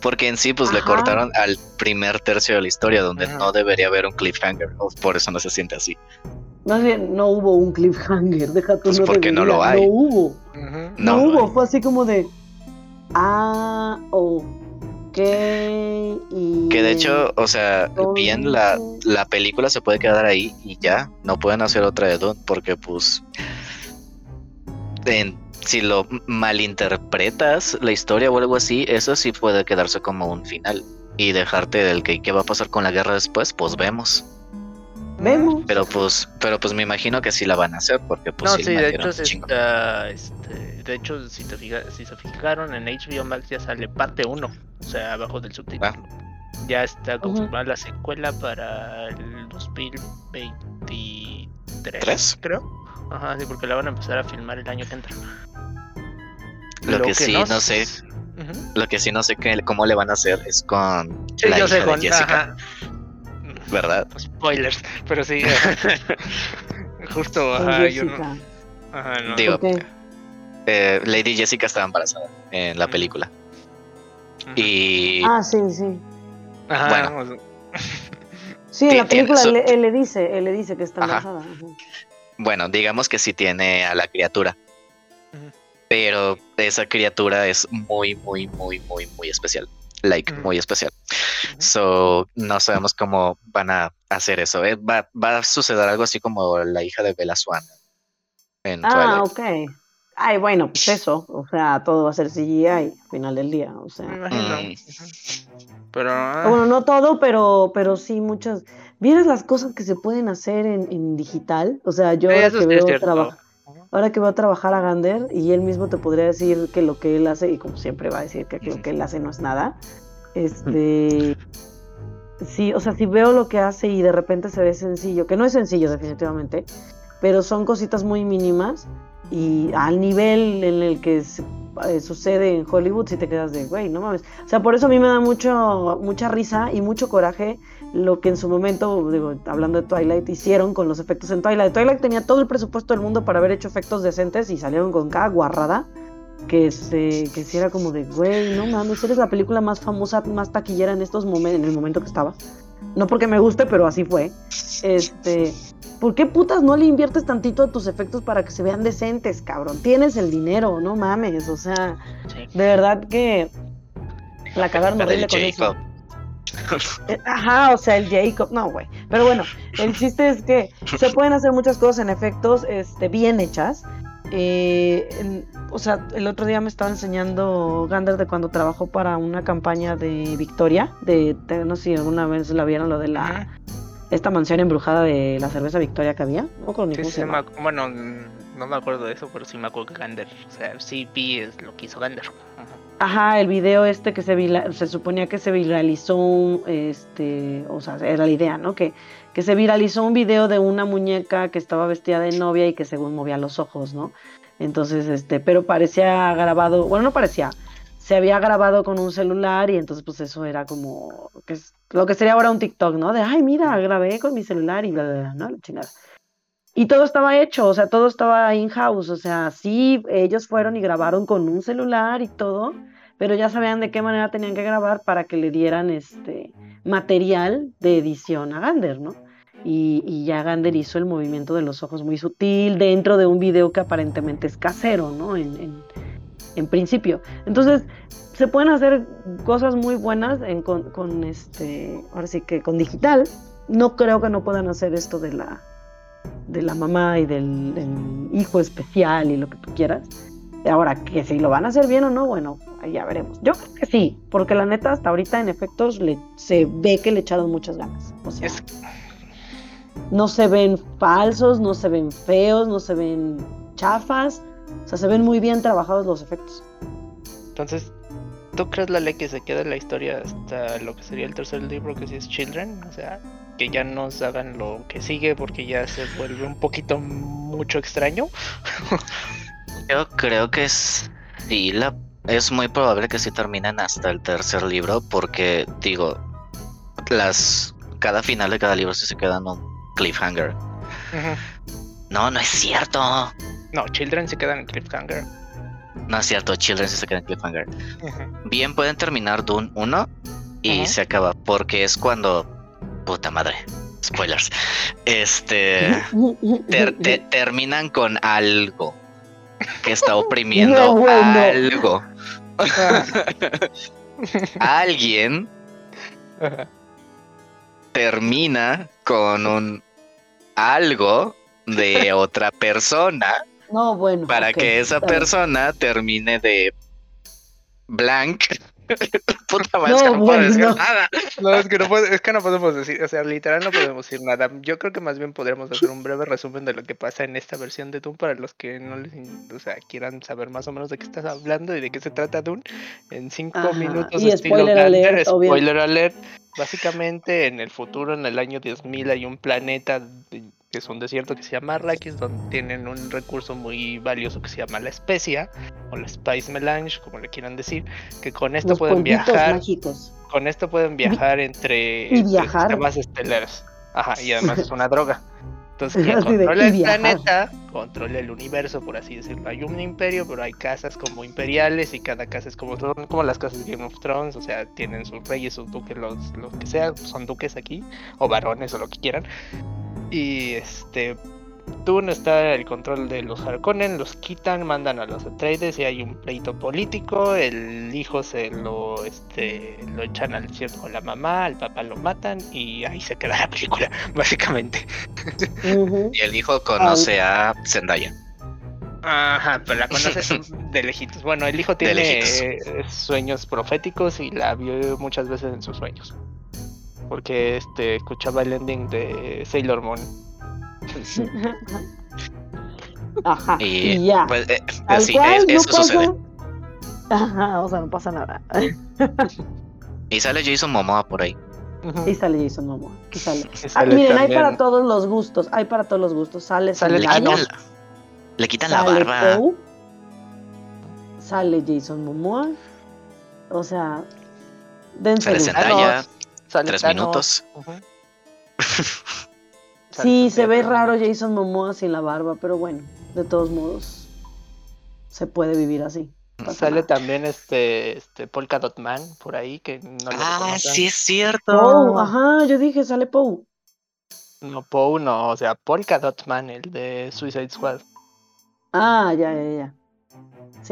Porque en sí, pues le cortaron al primer tercio de la historia, donde Ajá. no debería haber un cliffhanger. o Por eso no se siente así. Más bien, no hubo un cliffhanger, deja tú Pues no porque no lo hay. No hubo, no, hubo, hay. fue así como de, ah, ok, y... Que de hecho, o sea, bien la, la película se puede quedar ahí y ya. No pueden hacer otra de Dune porque, pues. en- si lo malinterpretas la historia o algo así, eso sí puede quedarse como un final. Y dejarte del que qué va a pasar con la guerra después, pues vemos. Vemos. Pero pues, pero pues me imagino que sí la van a hacer, porque pues No, sí, de hecho, se chingo. está, este, de hecho, si, te fija, si se fijaron en HBO Max ya sale parte 1, o sea, abajo del subtítulo. Ya está confirmada la secuela para el 2023, ¿Tres? creo. Ajá, sí, porque la van a empezar a filmar el año que entra. Lo que sí, no sé. Lo que sí no sé qué, cómo le van a hacer es con Sí, la yo hija sé, con de Jessica, ajá. ¿verdad? Spoilers, pero sí. Justo, ajá, yo no- Jessica. ajá, no. Digo. Eh, Lady Jessica estaba embarazada en la película. Y Ah, sí, sí. Ajá, bueno. sea, Sí, en la película él le dice, él le dice que está embarazada. Bueno, digamos que sí tiene a la criatura. Pero esa criatura es muy, muy, muy, muy, muy especial. Like, Ujú. muy especial. So, no sabemos cómo van a hacer eso. eh. Va, va a suceder algo así como la hija de Bella Swan en Ah, Twilight. ok. Ay, bueno, pues eso. O sea, todo va a ser CGI al final del día. O sea. me imagino. Mm. Pero Ah, Bueno, no todo, pero, pero sí muchas. ¿Vieras las cosas que se pueden hacer en, en digital? O sea, yo ahora que veo trabajar. Ahora que veo a trabajar a Gander y él mismo te podría decir que lo que él hace, y como siempre va a decir que lo que él hace no es nada, este, sí, o sea, si veo lo que hace y de repente se ve sencillo, que no es sencillo definitivamente, pero son cositas muy mínimas y al nivel en el que eh, sucede en Hollywood si te quedas de, güey, no mames. O sea, por eso a mí me da mucho, mucha risa y mucho coraje lo que en su momento, digo, hablando de Twilight, hicieron con los efectos en Twilight. Twilight tenía todo el presupuesto del mundo para haber hecho efectos decentes y salieron con cada guarrada que se que si era como de, güey, no mames, eres la película más famosa, más taquillera en estos momentos, en el momento que estaba. No porque me guste, pero así fue. Este, ¿por qué putas no le inviertes tantito a tus efectos para que se vean decentes, cabrón? Tienes el dinero, no mames, o sea, de verdad que la cagaron horrible con eso. Eh, ajá, o sea, el Jacob, no, güey. Pero bueno, el chiste es que se pueden hacer muchas cosas en efectos este, bien hechas. Eh, o sea, el otro día me estaba enseñando Gander de cuando trabajó para una campaña de Victoria, de, no sé si alguna vez la vieron lo de la esta mansión embrujada de la cerveza Victoria que había. No bueno, no me acuerdo de eso, pero sí me acuerdo que Gander, o sea, sí es lo que hizo Gander. Ajá, el video este que se se suponía que se viralizó, este, o sea, era la idea, ¿no? Que, que se viralizó un video de una muñeca que estaba vestida de novia y que según movía los ojos, ¿no? Entonces, este, pero parecía grabado, bueno, no parecía, se había grabado con un celular y entonces pues eso era como, que es, lo que sería ahora un TikTok, ¿no? De, ay, mira, grabé con mi celular y bla, bla, bla, ¿no? La chingada. Y todo estaba hecho, o sea, todo estaba in-house, o sea, sí, ellos fueron y grabaron con un celular y todo, pero ya sabían de qué manera tenían que grabar para que le dieran este material de edición a Gander, ¿no? y, ya Gander hizo el movimiento de los ojos muy sutil dentro de un video que aparentemente es casero, ¿no? En, principio. Entonces, se pueden hacer cosas muy buenas con, este, ahora sí que con digital. No creo que no puedan hacer esto de la, de la mamá y del, hijo especial y lo que tú quieras. Ahora, que si lo van a hacer bien o no, bueno, ya veremos. Yo creo que sí, porque la neta hasta ahorita en efectos le, se ve que le echaron muchas ganas. O sea, no se ven falsos, no se ven feos, no se ven chafas, o sea, se ven muy bien trabajados los efectos. Entonces, ¿tú crees la ley que se queda en la historia hasta lo que sería el tercer libro que sí es Children? O sea, que ya nos hagan lo que sigue porque ya se vuelve un poquito mucho extraño. Yo creo que es sí, la es muy probable que sí terminen hasta el tercer libro porque digo las cada final de cada libro sí se quedan un cliffhanger. No, no es cierto. No, Children se quedan en cliffhanger. No es cierto, Children se quedan en cliffhanger. Bien pueden terminar Dune 1 y se acaba, porque es cuando... Puta madre. Spoilers. Este... terminan con algo que está oprimiendo algo. Alguien termina con un algo de otra persona. No, bueno. Para que esa persona termine de blank. Puta madre, no, no puedo decir nada. No, es que no, es que no podemos decir, o sea, literal no podemos decir nada. Yo creo que más bien podríamos hacer un breve resumen de lo que pasa en esta versión de Doom para los que no les, o sea, quieran saber más o menos de qué estás hablando y de qué se trata Doom en cinco minutos. Y spoiler alert, spoiler alert. Básicamente en el futuro, en el año 10.000, hay un planeta que es un desierto que se llama Arrakis, donde tienen un recurso muy valioso que se llama la especia, o la Spice Melange, como le quieran decir, que con esto pueden viajar. Con esto pueden viajar entre, sistemas estelares. Ajá, y además es una droga. Entonces, quien controla el planeta, controla el universo, por así decirlo. Hay un imperio, pero hay casas como imperiales y cada casa es como, como las casas de Game of Thrones, o sea, tienen sus reyes, sus duques, los, que sea, son duques aquí, o varones, o lo que quieran. Y este, Dune está el control de los Harkonnen, los quitan, mandan a los Atreides y hay un pleito político, el hijo se lo este lo echan al cielo con la mamá, al papá lo matan y ahí se queda la película, básicamente. Y el hijo conoce a Zendaya. Ajá, pero la conoce de lejitos. Bueno, el hijo tiene sueños proféticos y la vio muchas veces en sus sueños. Porque este escuchaba el ending de Sailor Moon Ajá. Y, ya. Pues, eh, sí, eso sucede. Ajá, o sea, no pasa nada. y sale Jason Momoa por ahí. Y sale Jason Momoa. Y sale. Ah, miren, hay para todos los gustos. Hay para todos los gustos. Sale, sale le, quitan, le quitan la barba. sale Jason Momoa. O sea, dense Sale Sale tres minutos. Sí, se ve raro Jason Momoa sin la barba, pero bueno, de todos modos, se puede vivir así. Sale también este, este Polka Dot Man por ahí, que no lo Ah, sí es cierto. Poe, ajá, yo dije, sale Poe. No, Poe no, o sea, Polka Dot Man, el de Suicide Squad. Ah, ya, ya, ya.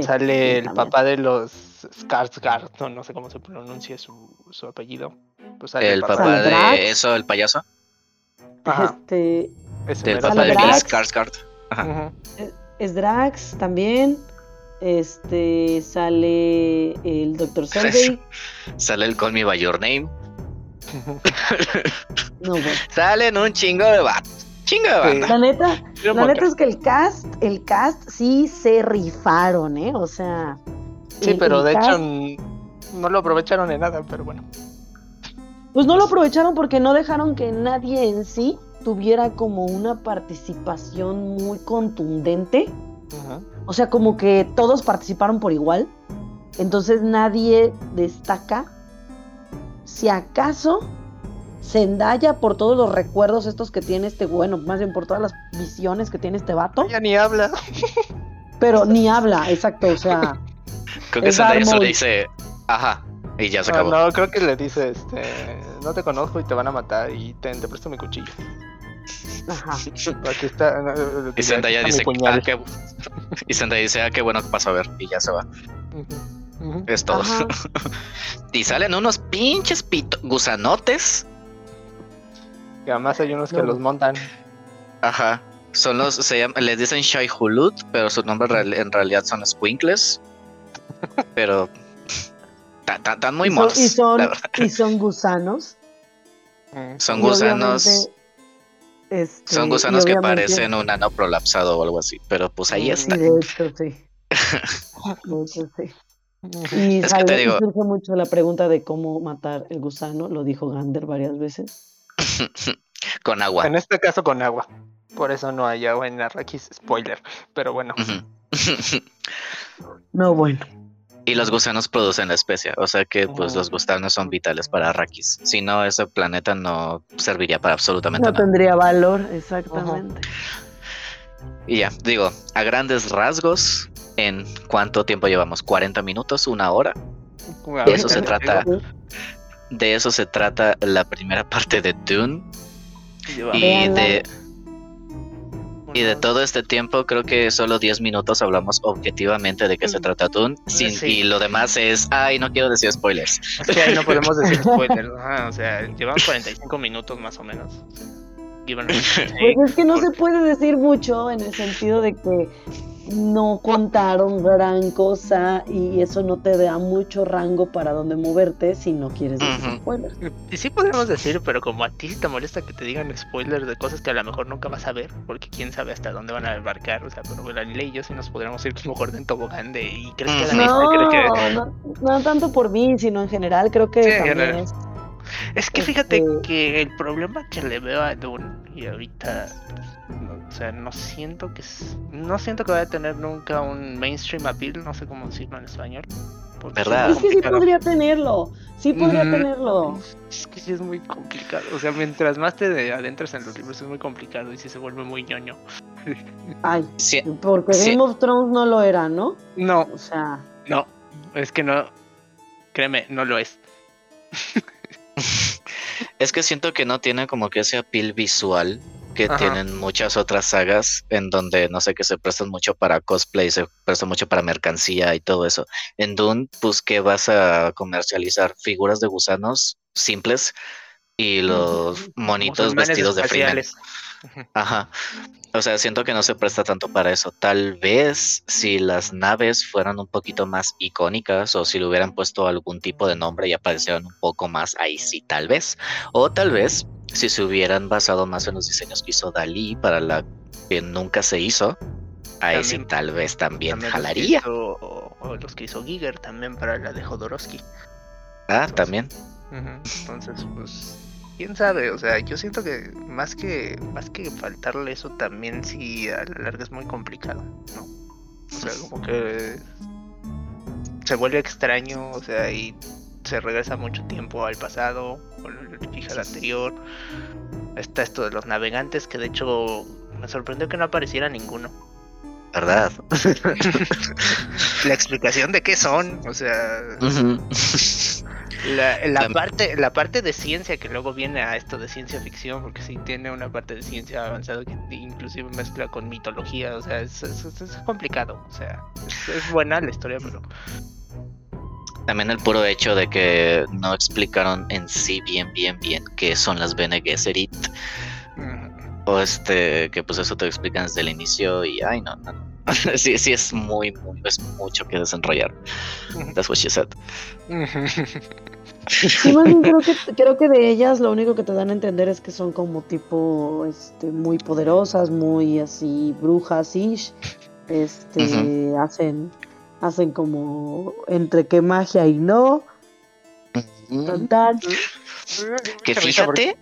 Sale el papá de los Skarsgård, no, no sé cómo se pronuncia su, su apellido. Pues el, papá, de eso, el payaso. Este. el papá de Bill Skarsgård. Ajá. Es Drax también. Este sale el Dr. Selvey. sale el Call Me By Your Name. no, Salen un chingo de vatos. Chingo de banda. La neta, la neta es que el cast, el cast sí se rifaron, ¿eh? O sea. Sí, pero de hecho no lo aprovecharon en nada, pero bueno. Pues no lo aprovecharon porque no dejaron que nadie en sí tuviera como una participación muy contundente. Ajá. O sea, como que todos participaron por igual. Entonces nadie destaca. Si acaso Zendaya por todos los recuerdos estos que tiene este, bueno, más bien por todas las visiones que tiene este vato. Ya ni habla. Pero ni habla, exacto, o sea. Creo que Zendaya solo le dice, ajá, y ya se acabó. No, creo que le dice, este, no te conozco y te van a matar y te, te presto mi cuchillo. Ajá. Aquí está. Y Zendaya dice, ah, qué... y Zendaya dice, ah, qué bueno que pasó a ver, y ya se va. Es todo. y salen unos pinches pito gusanotes. Y además hay unos que los montan. Ajá. Son los, se llama, les dicen Shai Hulut, pero su nombre en realidad son Squinkles. pero están muy monos. Y son, y son gusanos. Son gusanos. Este, Son gusanos que parecen un ano prolapsado o algo así, pero pues ahí está. De hecho, sí. sí. Y, surge mucho la pregunta de cómo matar el gusano, lo dijo Gander varias veces. con agua. En este caso con agua. Por eso no hay agua en Arrakis, spoiler. Pero bueno. no, bueno. Y los gusanos producen la especie, o sea que pues los gusanos son vitales para Arrakis. Si no, ese planeta no serviría para absolutamente nada. No tendría valor, exactamente. Y ya, digo, a grandes rasgos, ¿en cuánto tiempo llevamos? ¿40 minutos? ¿Una hora? De eso se trata. De eso se trata la primera parte de Dune. Y de y de todo este tiempo, creo que solo 10 minutos hablamos objetivamente de qué se mm. trata Dune. Sin, Y lo demás es, ay, no quiero decir spoilers. Es que ahí no podemos decir spoilers. o sea, llevamos 45 minutos más o menos. Pues es que no se puede decir mucho en el sentido de que no contaron gran cosa y eso no te da mucho rango para donde moverte si no quieres decir spoilers. Y sí podemos decir, pero como a ti te molesta que te digan spoilers de cosas que a lo mejor nunca vas a ver, porque quién sabe hasta dónde van a embarcar, o sea, pero la ley y yo sí nos podríamos ir como mejor en tobogán de y crees que la no, que... no, no tanto por mí, sino en general creo que también es es que fíjate este que el problema que le veo a Dune y ahorita o sea, no siento que no siento que vaya a tener nunca un mainstream appeal, no sé cómo decirlo en español. ¿Verdad? Es que sí podría tenerlo, sí podría tenerlo. Es que sí es muy complicado, o sea, mientras más te adentras en los libros es muy complicado y sí se vuelve muy ñoño. Ay, porque Game of Thrones no lo era, ¿no? No. O sea, no, es que no, créeme, no lo es. es que siento que no tiene como que ese appeal visual que tienen muchas otras sagas en donde no sé que se prestan mucho para cosplay, se prestan mucho para mercancía y todo eso. En Dune, pues que vas a comercializar figuras de gusanos simples y los monitos vestidos de Freeman. Ajá. O sea, siento que no se presta tanto para eso. Tal vez si las naves fueran un poquito más icónicas o si le hubieran puesto algún tipo de nombre y aparecieran un poco más, ahí sí, tal vez. O tal vez si se hubieran basado más en los diseños que hizo Dalí para la que nunca se hizo, ahí sí tal vez también, jalaría. o, los que hizo Giger también para la de Jodorowsky. Ah, también. Entonces, pues, quién sabe, o sea, yo siento que más que más que faltarle eso también si a la larga es muy complicado, ¿no? O sea, como que se vuelve extraño, o sea, y se regresa mucho tiempo al pasado, o fija al anterior. Está esto de los navegantes, que de hecho me sorprendió que no apareciera ninguno. ¿Verdad? la explicación de qué son, o sea... La, parte, la parte de ciencia que luego viene a esto de ciencia ficción, porque sí tiene una parte de ciencia avanzada que inclusive mezcla con mitología, o sea, es, complicado, o sea, es, buena la historia, pero... También el puro hecho de que no explicaron en sí bien, bien, bien qué son las Bene Gesserit. O este, que pues eso te explican desde el inicio y, ay, no, no. sí, sí, es muy, muy, es mucho que desenrollar. That's what she said. Sí, más bien creo que, creo que de ellas lo único que te dan a entender es que son como tipo este, muy poderosas, muy así brujas ish. Este hacen hacen como entre qué magia y no. Que fíjate.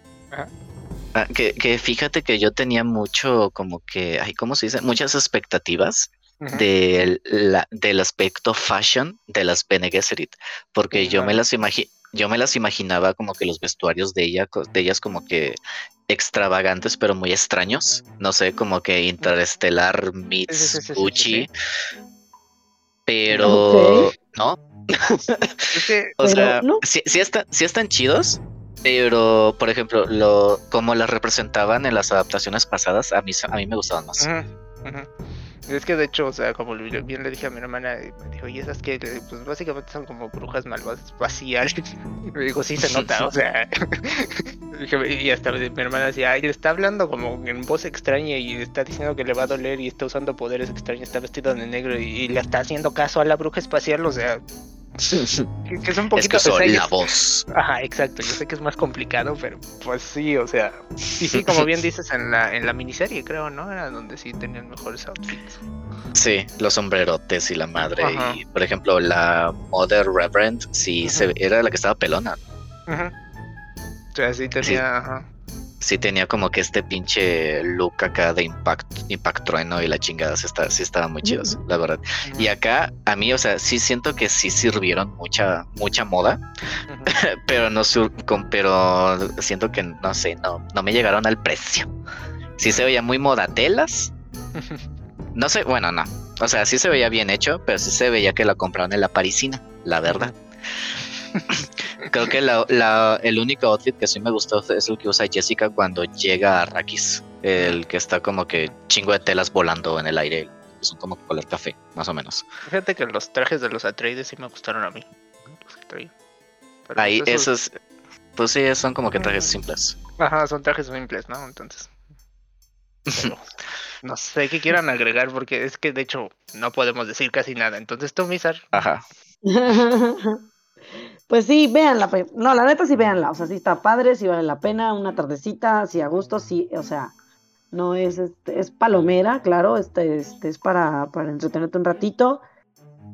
Ah, que, que, fíjate que yo tenía mucho como que, ay, ¿cómo se dice? Muchas expectativas del, del aspecto fashion de las Bene Gesserit, porque yo me las imagino yo me las imaginaba como que los vestuarios de ella, de ellas como que extravagantes pero muy extraños. No sé, como que Interestelar meets Gucci. Pero no. o sea, sí, están chidos, pero por ejemplo, lo como las representaban en las adaptaciones pasadas, a mí a mí me gustaban más. Es que de hecho, o sea, como bien le dije a mi hermana, me dijo, y esas que, pues básicamente son como brujas malvadas espaciales. Y me dijo, sí se nota, o sea. y hasta mi hermana decía, ay, está hablando como en voz extraña y está diciendo que le va a doler y está usando poderes extraños, está vestido de negro y le está haciendo caso a la bruja espacial, o sea, que, es un poquito. la voz. Ajá, exacto. Yo sé que es más complicado, pero pues sí, o sea. Y sí, como bien dices en la, en la miniserie, creo, ¿no? Era donde sí tenían mejores outfits. Sí, los sombrerotes y la madre. Y por ejemplo, la Mother Reverend, sí, se, era la que estaba pelona. Ajá. O sea, sí tenía. Ajá sí tenía como que este pinche look acá de impact, impact trueno y la chingada, sí, está, sí estaban muy chidos, la verdad. Y acá, a mí, o sea, sí siento que sí sirvieron mucha, mucha moda, pero no pero siento que, no sé, no, no me llegaron al precio. Sí se veía muy modatelas. No sé, bueno, no. O sea, sí se veía bien hecho, pero sí se veía que la compraron en la parisina, la verdad. Creo que el único outfit que sí me gustó es el que usa Jessica cuando llega a Rakis. El que está como que chingo de telas volando en el aire. Son como color café, más o menos. Fíjate que los trajes de los Atreides sí me gustaron a mí. Ahí, pues esos. Pues sí, son como que trajes simples. Ajá, son trajes simples, ¿no? Entonces. no sé qué quieran agregar porque es que de hecho no podemos decir casi nada. Entonces tú, Mizar. Ajá. Pues sí, véanla. No, la neta sí véanla. O sea, sí está padre, sí vale la pena. Una tardecita, sí a gusto, sí. O sea, no es, este, es palomera, claro. Este, este es para, para entretenerte un ratito.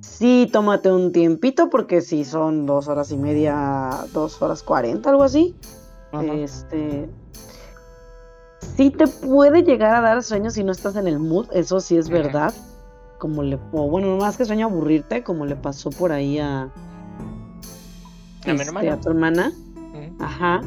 Sí, tómate un tiempito porque sí son dos horas y media, dos horas cuarenta, algo así. Este. Sí te puede llegar a dar sueño si no estás en el mood, eso sí es verdad. Como le, o bueno, más que sueño aburrirte, como le pasó por ahí a, este, ¿A, tu hermana. Ajá.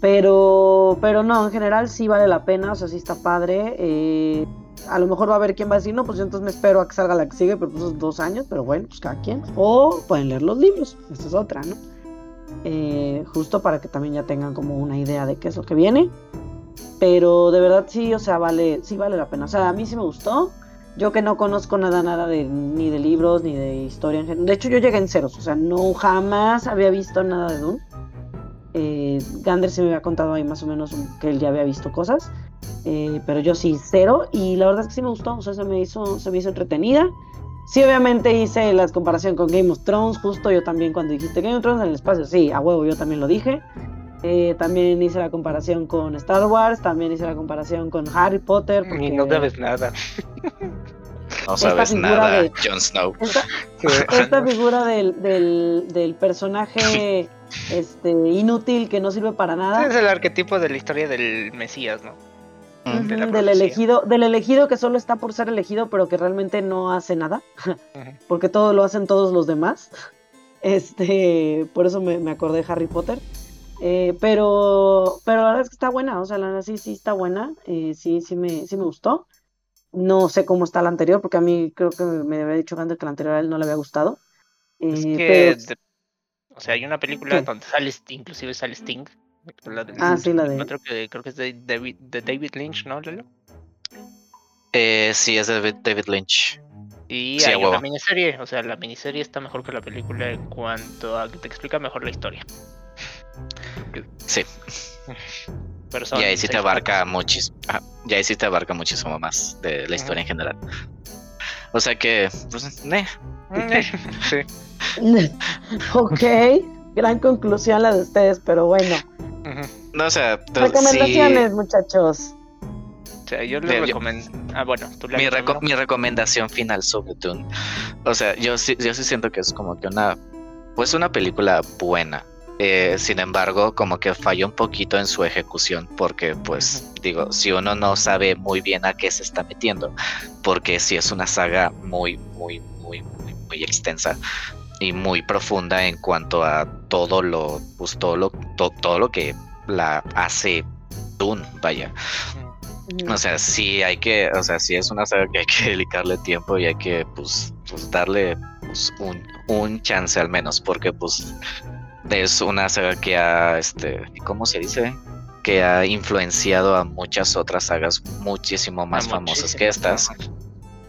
Pero, pero no, en general sí vale la pena, o sea, sí está padre. Eh, a lo mejor va a haber quien va a decir, no, pues yo entonces me espero a que salga la que sigue, pero pues dos años, pero bueno, pues cada quien. O pueden leer los libros, esta es otra, ¿no? Eh, justo para que también ya tengan como una idea de qué es lo que viene. Pero de verdad sí, o sea, vale, sí vale la pena. O sea, a mí sí me gustó. Yo que no conozco nada, nada de, ni de libros, ni de historia en general. De hecho, yo llegué en ceros, o sea, no jamás había visto nada de Dune. Eh, Gander se me había contado ahí más o menos que él ya había visto cosas, eh, pero yo sí, cero. Y la verdad es que sí me gustó, o sea, se me hizo, se me hizo entretenida. Sí, obviamente hice la comparación con Game of Thrones, justo yo también cuando dijiste Game of Thrones en el espacio, sí, a huevo, yo también lo dije. Eh, también hice la comparación con Star Wars, también hice la comparación con Harry Potter. Porque... Y no debes nada. no sabes nada, Jon Snow. Esta, figura del, del, del, personaje este inútil que no sirve para nada. es el arquetipo de la historia del Mesías, ¿no? del elegido, del elegido que solo está por ser elegido, pero que realmente no hace nada, porque todo lo hacen todos los demás. Este, por eso me, me acordé de Harry Potter. Eh, pero, pero la verdad es que está buena, o sea, la verdad sí, sí está buena, eh, sí, sí me, sí me gustó. No sé cómo está la anterior, porque a mí creo que me había dicho antes que la anterior a él no le había gustado. Es eh, que, o sea, hay una película donde sale, inclusive sale Sting. ah, sí, la de. Creo que, creo que es de David, de David Lynch, ¿no, Lelo? Eh, sí, es de David Lynch. Y hay una miniserie, o sea, la miniserie está mejor que la película en cuanto a que te explica mejor la historia. Sí. y ahí sí te abarca muchísimo. Ya ahí sí te abarca muchísimo más de la historia en general. O sea que, pues, eh. sí. ok, gran conclusión la de ustedes, pero bueno. No, o sea, recomendaciones, muchachos. O sea, yo le recomiendo. Ah, bueno, tú mi, mi recomendación final sobre Dune. O sea, yo sí, yo sí siento que es como que una. Pues una película buena. Eh, sin embargo, como que falló un poquito en su ejecución, porque pues digo, si uno no sabe muy bien a qué se está metiendo, porque si es una saga muy, muy, muy, muy, muy extensa y muy profunda en cuanto a todo lo, pues todo lo, todo lo que la hace Dune, vaya. O sea, sí hay que, o sea, sí es una saga que hay que dedicarle tiempo y hay que, pues, pues darle pues, un, un chance al menos, porque pues es una saga que ha, este, ¿cómo se dice? Que ha influenciado a muchas otras sagas muchísimo más famosas que estas.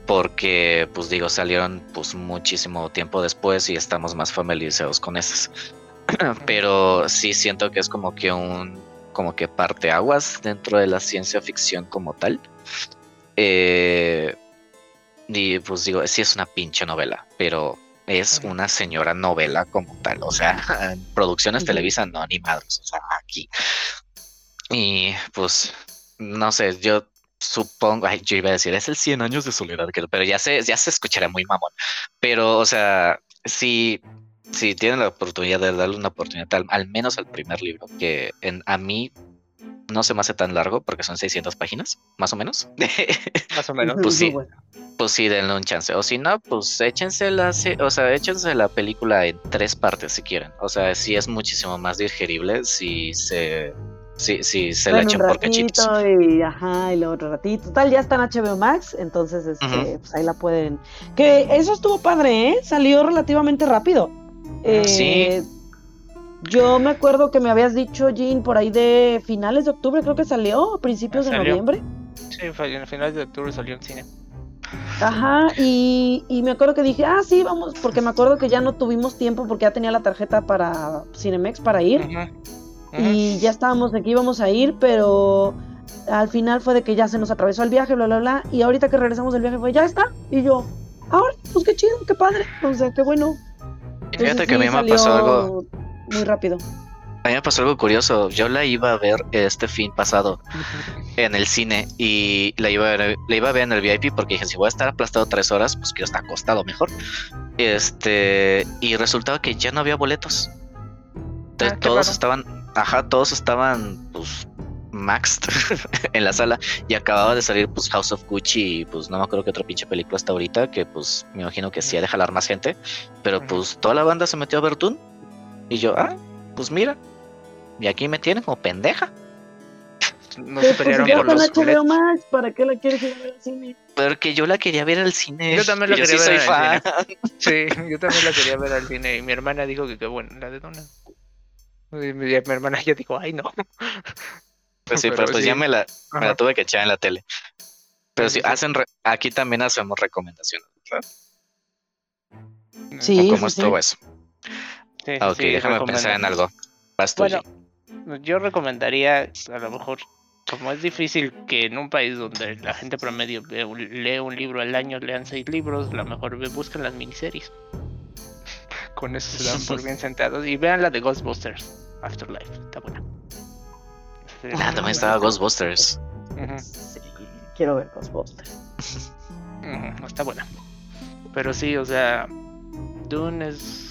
Porque, pues digo, salieron pues muchísimo tiempo después y estamos más familiarizados con esas. Pero sí siento que es como que un, como que parte aguas dentro de la ciencia ficción como tal. Eh, y pues digo, sí es una pinche novela, pero es una señora novela como tal, o sea, producciones Televisa no animadas, o sea, aquí. Y pues, no sé, yo supongo, ay, yo iba a decir, es el 100 años de soledad, pero ya se, ya se escuchará muy mamón. Pero, o sea, si, si tienen la oportunidad de darle una oportunidad, al, menos al primer libro, que en, a mí no se me hace tan largo porque son 600 páginas, más o menos. más o menos. pues sí, pues sí, denle un chance. O si no, pues échense la, o sea, échense la película en tres partes si quieren. O sea, sí es muchísimo más digerible si se Sí, sí, se la echan por cachitos. Y, ajá, y luego otro ratito. Total, ya está en HBO Max, entonces este, pues ahí la pueden. Que eso estuvo padre, ¿eh? Salió relativamente rápido. Eh, sí. Yo me acuerdo que me habías dicho, Jean, por ahí de finales de octubre, creo que salió, a principios de noviembre. Sí, en finales de octubre salió en cine. Ajá, y, me acuerdo que dije, ah, sí, vamos, porque me acuerdo que ya no tuvimos tiempo porque ya tenía la tarjeta para Cinemex para ir. Y ya estábamos de que íbamos a ir, pero al final fue de que ya se nos atravesó el viaje, bla, bla, bla. Y ahorita que regresamos del viaje fue, ya está. Y yo, ahora, pues qué chido, qué padre. O sea, qué bueno. Fíjate que a mí me pasó algo. Muy rápido. A mí me pasó algo curioso. Yo la iba a ver este fin pasado en el cine y la iba a ver, la iba a ver en el VIP porque dije, si voy a estar aplastado tres horas, pues quiero estar acostado mejor. Este, y resultaba que ya no había boletos. Ah, todos estaban, ajá, todos estaban, pues, maxed en la sala y acababa de salir, pues, House of Gucci y, pues, no me acuerdo qué otra pinche película hasta ahorita, que, pues, me imagino que sí ha de jalar más gente, pero, pues, toda la banda se metió a ver Dune y yo, ah, pues mira, y aquí me tienen como pendeja. No se pelearon por los HBO Max, ¿para qué la quieres ir a ver al cine? Porque yo la quería ver al cine. Yo también la quería ver al cine. Sí, yo también la quería ver al cine. Y mi hermana dijo que qué bueno, la de Dona. Y mi, hermana ya dijo, ay no. Pues sí, pero, pues ya me la, me la, tuve que echar en la tele. Pero sí, hacen aquí también hacemos recomendaciones, ¿verdad? Sí. ¿Cómo estuvo eso? Sí, ok, déjame pensar en algo. bueno, yo recomendaría, a lo mejor, como es difícil que en un país donde la gente promedio lee un libro al año, lean seis libros, a lo mejor buscan las miniseries. Con eso se dan por bien sentados. Y vean la de Ghostbusters, Afterlife, está buena. Ah, también estaba Ghostbusters. quiero ver Ghostbusters. está buena. Pero sí, o sea, Dune es,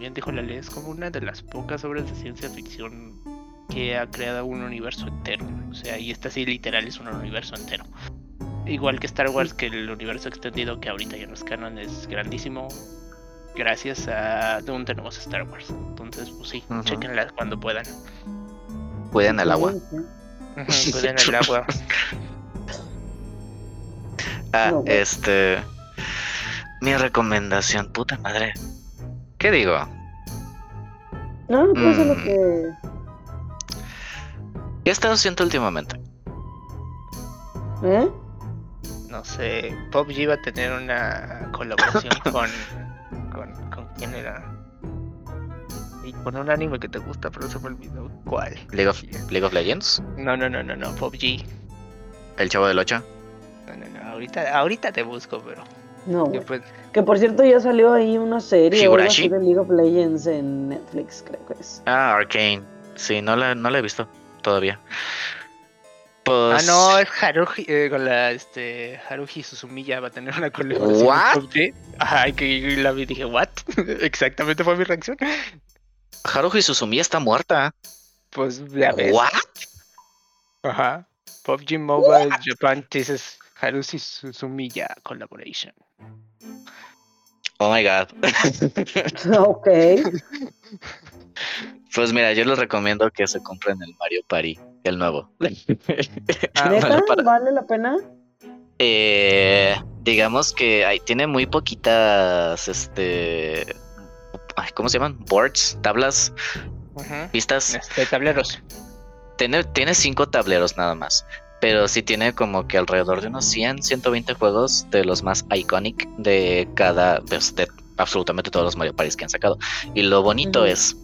bien dijo la ley, es como una de las pocas obras de ciencia ficción que ha creado un universo entero. O sea, y esta sí literal es un universo entero. Igual que Star Wars, que el universo extendido que ahorita ya no es canon es grandísimo. Gracias a Dune tenemos Star Wars. Entonces, pues sí, chequenla cuando puedan. Cuiden el agua. cuiden el agua. ah, este. Mi recomendación, puta madre. ¿Qué digo? No, pues lo mm. que. ¿Qué has estado haciendo últimamente? ¿Eh? No sé. PUBG va a tener una colaboración con, con. ¿Con quién era? Y con un anime que te gusta, pero se me olvidó cuál. ¿League of, League of Legends? No, no, no, no, no. PUBG. ¿El chavo del 8? No, no, no. Ahorita, ahorita te busco, pero. No. Que por cierto ya salió ahí una serie de League of Legends en Netflix, creo que es. Ah, Arcane. Sí, no la, no la he visto todavía. Pues... Ah, no, es Haruhi, eh, con la este, Haruhi Suzumiya va a tener una colaboración. ¿What? Ajá, que la vi y dije, ¿what? Exactamente fue mi reacción. Haruhi Suzumiya está muerta. Pues ya ves. ¿What? Ajá. PUBG Mobile Japan dices Haruhi Suzumiya collaboration. Oh my god. ok. Pues mira, yo les recomiendo que se compren el Mario Party, el nuevo. Ah, ¿Vale la pena? Eh, digamos que hay, tiene muy poquitas, este, ¿cómo se llaman? Boards, tablas, pistas. Este, tableros. Tiene, tiene cinco tableros nada más pero sí tiene como que alrededor de unos 100, 120 juegos de los más iconic de cada, pues, de absolutamente todos los Mario Party que han sacado. Y lo bonito es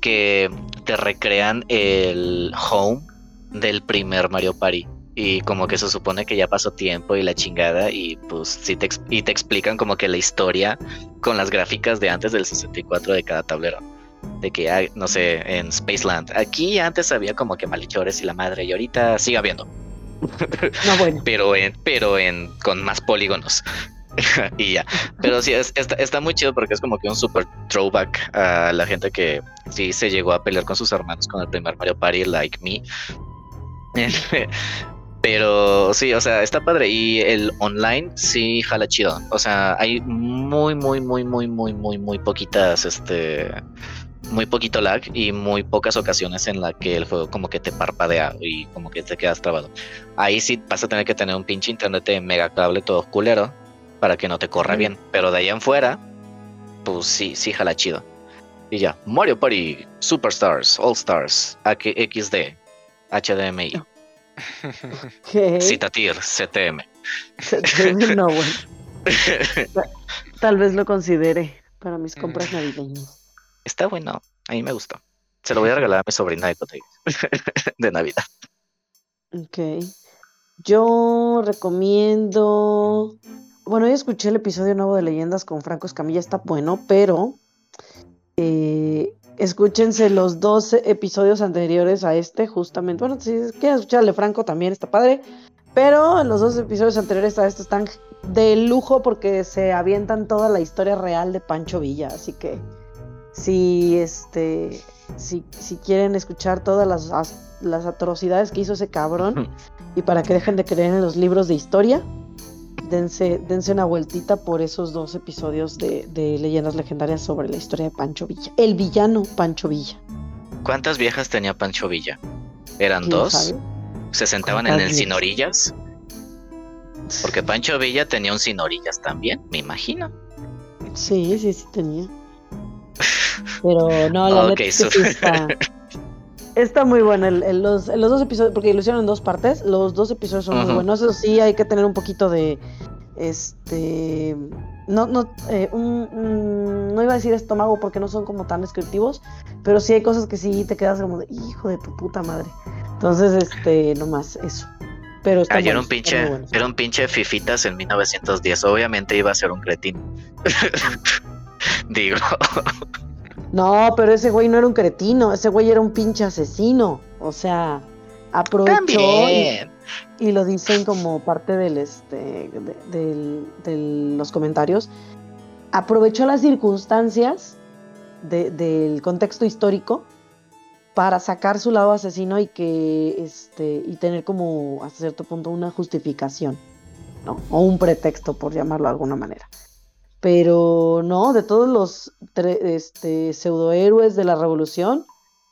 que te recrean el home del primer Mario Party. Y como que se supone que ya pasó tiempo y la chingada y pues sí te, y te explican como que la historia con las gráficas de antes del 64 de cada tablero de que hay, no sé, en Spaceland. Aquí antes había como que malhechores y la madre, y ahorita sigue habiendo. No, bueno. pero en, pero en, con más polígonos. y ya. Pero sí, está, está, muy chido porque es como que un super throwback a la gente que sí se llegó a pelear con sus hermanos con el primer Mario Party, like me. Pero sí, o sea, está padre. Y el online sí jala chido. O sea, hay muy, muy, muy, muy, muy, muy, muy poquitas, este, muy poquito lag y muy pocas ocasiones en la que el juego como que te parpadea y como que te quedas trabado. Ahí sí vas a tener que tener un pinche internet de mega cable todo culero para que no te corra bien. Pero de ahí en fuera, pues sí, sí jala chido. Y ya, Mario Party, Superstars, All Stars, XD, HDMI. Citatir, CTM. no, bueno. Tal vez lo considere para mis compras navideñas. Está bueno, a mí me gustó. Se lo voy a regalar a mi sobrina de, Navidad. Ok. Yo recomiendo. Bueno, yo escuché el episodio nuevo de Leyendas con Franco Escamilla, está bueno, pero eh, escúchense los dos episodios anteriores a este, justamente. Bueno, si quieren escucharle Franco también está padre, pero los dos episodios anteriores a este están de lujo porque se avientan toda la historia real de Pancho Villa, así que si este si, si quieren escuchar todas las, las, atrocidades que hizo ese cabrón y para que dejen de creer en los libros de historia, dense, dense una vueltita por esos dos episodios de, de leyendas legendarias sobre la historia de Pancho Villa. El villano Pancho Villa. ¿Cuántas viejas tenía Pancho Villa? ¿Eran dos? ¿Se sentaban en el sin orillas? Porque Pancho Villa tenía un sin orillas también, me imagino. Sí, sí, sí tenía. Pero no, la okay, está, está, muy bueno. El, los, dos episodios, porque lo hicieron en dos partes, los dos episodios son muy buenos. Eso sí, hay que tener un poquito de. Este. No, no, eh, no iba a decir estómago porque no son como tan descriptivos, pero sí hay cosas que sí te quedas como de hijo de tu puta madre. Entonces, este, nomás eso. Pero ah, era un pinche, era un pinche fifitas en 1910. Obviamente iba a ser un cretín. Digo. No, pero ese güey no era un cretino, ese güey era un pinche asesino. O sea, aprovechó. y lo dicen como parte del, este, de, los comentarios, aprovechó las circunstancias del contexto histórico para sacar su lado asesino y que este y tener como hasta cierto punto una justificación, ¿no? O un pretexto por llamarlo de alguna manera. Pero no, de todos los este, pseudohéroes de la revolución,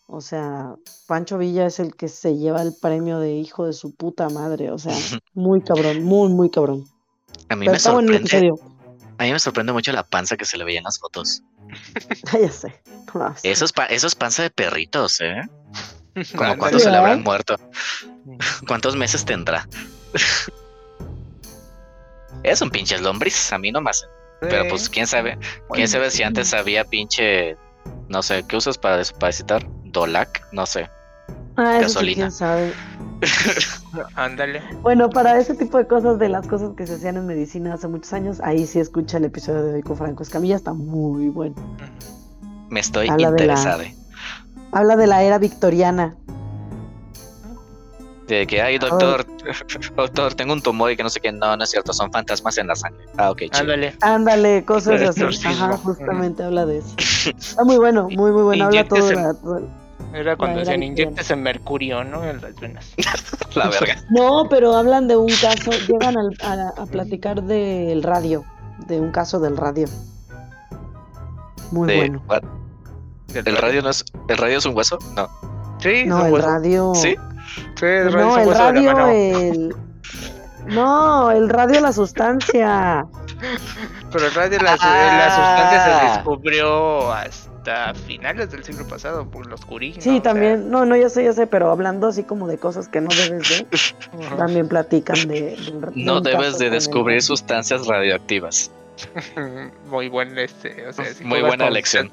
o sea, Pancho Villa es el que se lleva el premio de hijo de su puta madre, o sea, muy cabrón, muy, muy cabrón. A mí me sorprende. A mí me sorprende mucho la panza que se le veía en las fotos. ya sé. Eso es, panza de perritos, ¿eh? Como cuántos se le habrán muerto. ¿Cuántos meses tendrá? es un pinche lombriz, a mí nomás. Pero pues quién sabe, quién sabe si antes había pinche, no sé, ¿qué usas para despacitar? Dolac, no sé. Ah, Gasolina. quién sabe. Ándale. Bueno, para ese tipo de cosas, de las cosas que se hacían en medicina hace muchos años, ahí sí escucha el episodio de hoy con Franco Escamilla, está muy bueno. Me estoy interesado. Habla de la era victoriana. De que, ay, doctor, doctor, tengo un tumor y que no sé qué, no, no es cierto, son fantasmas en la sangre. Ah, ok, Ándale. Ándale, cosas así. Ajá, justamente habla de eso. Está muy bueno, muy, muy bueno. Habla todo la, era cuando decían inyectes en mercurio, ¿no? En las venas. La verga. No, pero hablan de un caso, llegan a, platicar del radio, de un caso del radio. Muy bueno. ¿El radio no es, el radio es un hueso? No. Sí, no, el radio. Sí. Sí, el radio no, el radio, el. No, el radio la sustancia. Pero el radio la, la sustancia se ah. descubrió hasta finales del siglo pasado por los curí. Sí, también, no, no, ya sé, ya sé, pero hablando así como de cosas que no debes de, también platican de... no debes de descubrir sustancias radioactivas. Muy buen, este, o sea, Muy buena lección.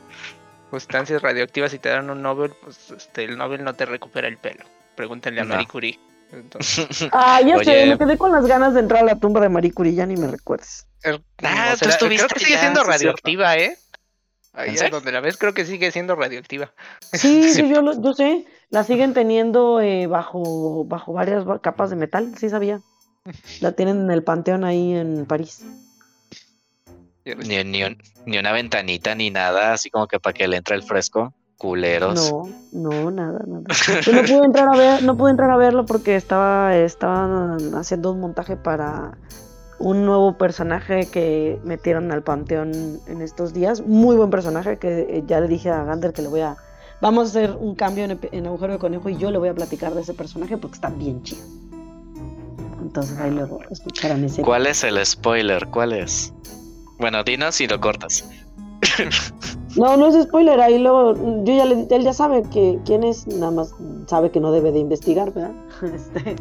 Sustancias radioactivas y te dan un Nobel, pues este, el Nobel no te recupera el pelo. Pregúntenle a Marie Curie. Ah, ya sé, me quedé con las ganas de entrar a la tumba de Marie Curie, ya ni me recuerdes. Er, ah, tú estuviste creo que sigue siendo radioactiva, ¿eh? Ahí es donde la ves, creo que sigue siendo radioactiva. Sí, sí, yo, yo sé. La siguen teniendo eh, bajo, bajo varias capas de metal, sí sabía. La tienen en el panteón ahí en París. Ni, ni, una ventanita ni nada, así como que para que le entre el fresco. Culeros. No, no, nada, nada. Yo no pude entrar a ver, no pude entrar a verlo porque estaba, estaban haciendo un montaje para un nuevo personaje que metieron al panteón en estos días. Muy buen personaje que eh, ya le dije a Gander que le voy a... Vamos a hacer un cambio en, Agujero de Conejo y yo le voy a platicar de ese personaje porque está bien chido. Entonces ahí luego escucharán ese. ¿Cuál es el spoiler? ¿Cuál es? Bueno, dinos si lo cortas. No, no es spoiler, ahí luego, yo ya le, él ya sabe que quién es, nada más sabe que no debe de investigar, ¿verdad? Este,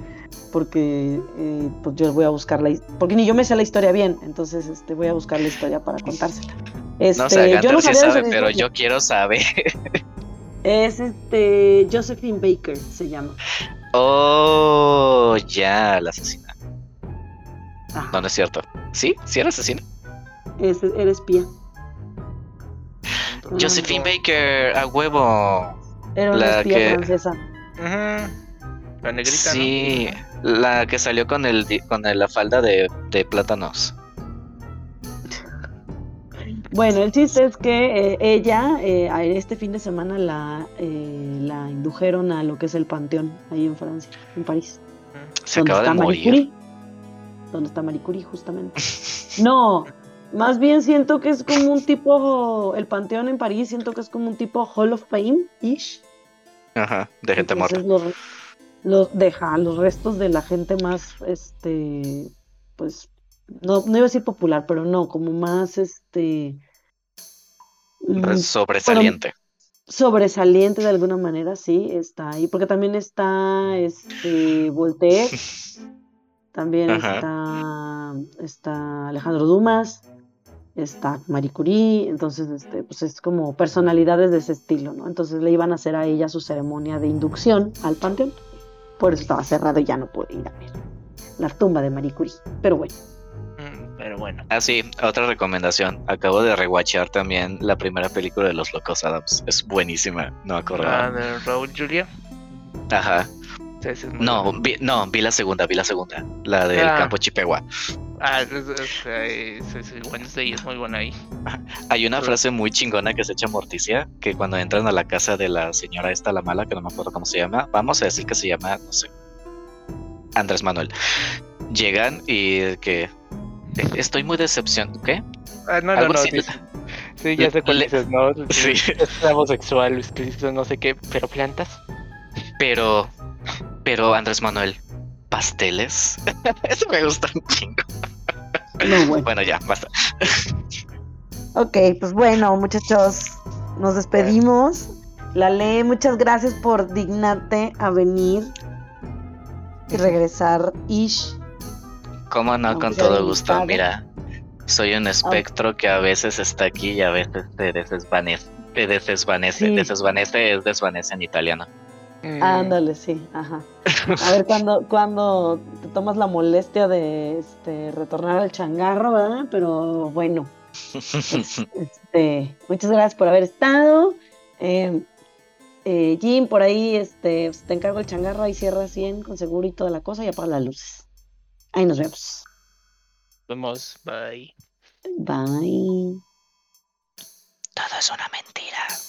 porque eh, pues yo voy a buscar la porque ni yo me sé la historia bien, entonces este voy a buscar la historia para contársela. Este, no sé, yo no sí sabe, pero yo quiero saber. Es este Josephine Baker se llama. Oh, ya, la asesina. No, no es cierto. ¿Sí? ¿Sí era asesina? Es, era espía. Josephine Baker, a huevo. Era una la espía que... francesa. La negrita, Sí, la que salió con el con la falda de, plátanos. Bueno, el chiste es que eh, ella eh, este fin de semana la, eh, la indujeron a lo que es el Panteón, ahí en Francia, en París. Se acaba de morir. Curie, donde está Marie Curie, justamente. No, más bien siento que es como un tipo, el Panteón en París, siento que es como un tipo Hall of Fame-ish. Ajá, de gente muerta los deja los restos de la gente más, este, pues, no, no iba a decir popular, pero no, como más, este... Mm, sobresaliente. sobresaliente de alguna manera, sí, está ahí, porque también está, este, Voltaire, también está, está Alejandro Dumas, está Marie Curie, entonces este, pues es como personalidades de ese estilo, ¿no? Entonces le iban a hacer a ella su ceremonia de inducción al panteón. Por eso estaba cerrado y ya no pude ir a ver la tumba de Marie Curie. Pero bueno. Mm, pero bueno. Ah, sí, otra recomendación. Acabo de rewatchar también la primera película de Los Locos Adams. Es buenísima, no acordaba. Ah, de Raúl Julia. Ajá. No, vi, no, vi la segunda, vi la segunda, la del ah. campo Chipegua. Ah, Wednesday es muy buena ahí. Hay una frase muy chingona que se echa Morticia, que cuando entran a la casa de la señora esta, la mala, que no me acuerdo cómo se llama, vamos a decir que se llama, no sé, Andrés Manuel. Llegan y que estoy muy decepcionado. ¿Qué? Ah, no, no, no. Sí, ya sé cuál dices, ¿no? Sí. Es homosexual, no sé qué, pero plantas. Pero, pero Andrés Manuel, pasteles. Eso me gusta un chingo. bueno. bueno. ya, basta. ok, pues bueno, muchachos, nos despedimos. La ley, muchas gracias por dignarte a venir y regresar, Ish. Cómo no, con todo gusto. Mira, soy un espectro que a veces está aquí y a veces se desvanece. Se desvanece, desvanece es desvanece en italiano. Mm. Ándale, sí, ajá. A ver, cuando, cuando te tomas la molestia de este, retornar al changarro, ¿verdad? Pero bueno, este, muchas gracias por haber estado. Em, eh, Jim, por ahí este, pues, te encargo el changarro, ahí cierras bien con seguro y toda la cosa y apaga las luces. Ahí nos vemos. Vemos, bye. Bye. Todo es una mentira.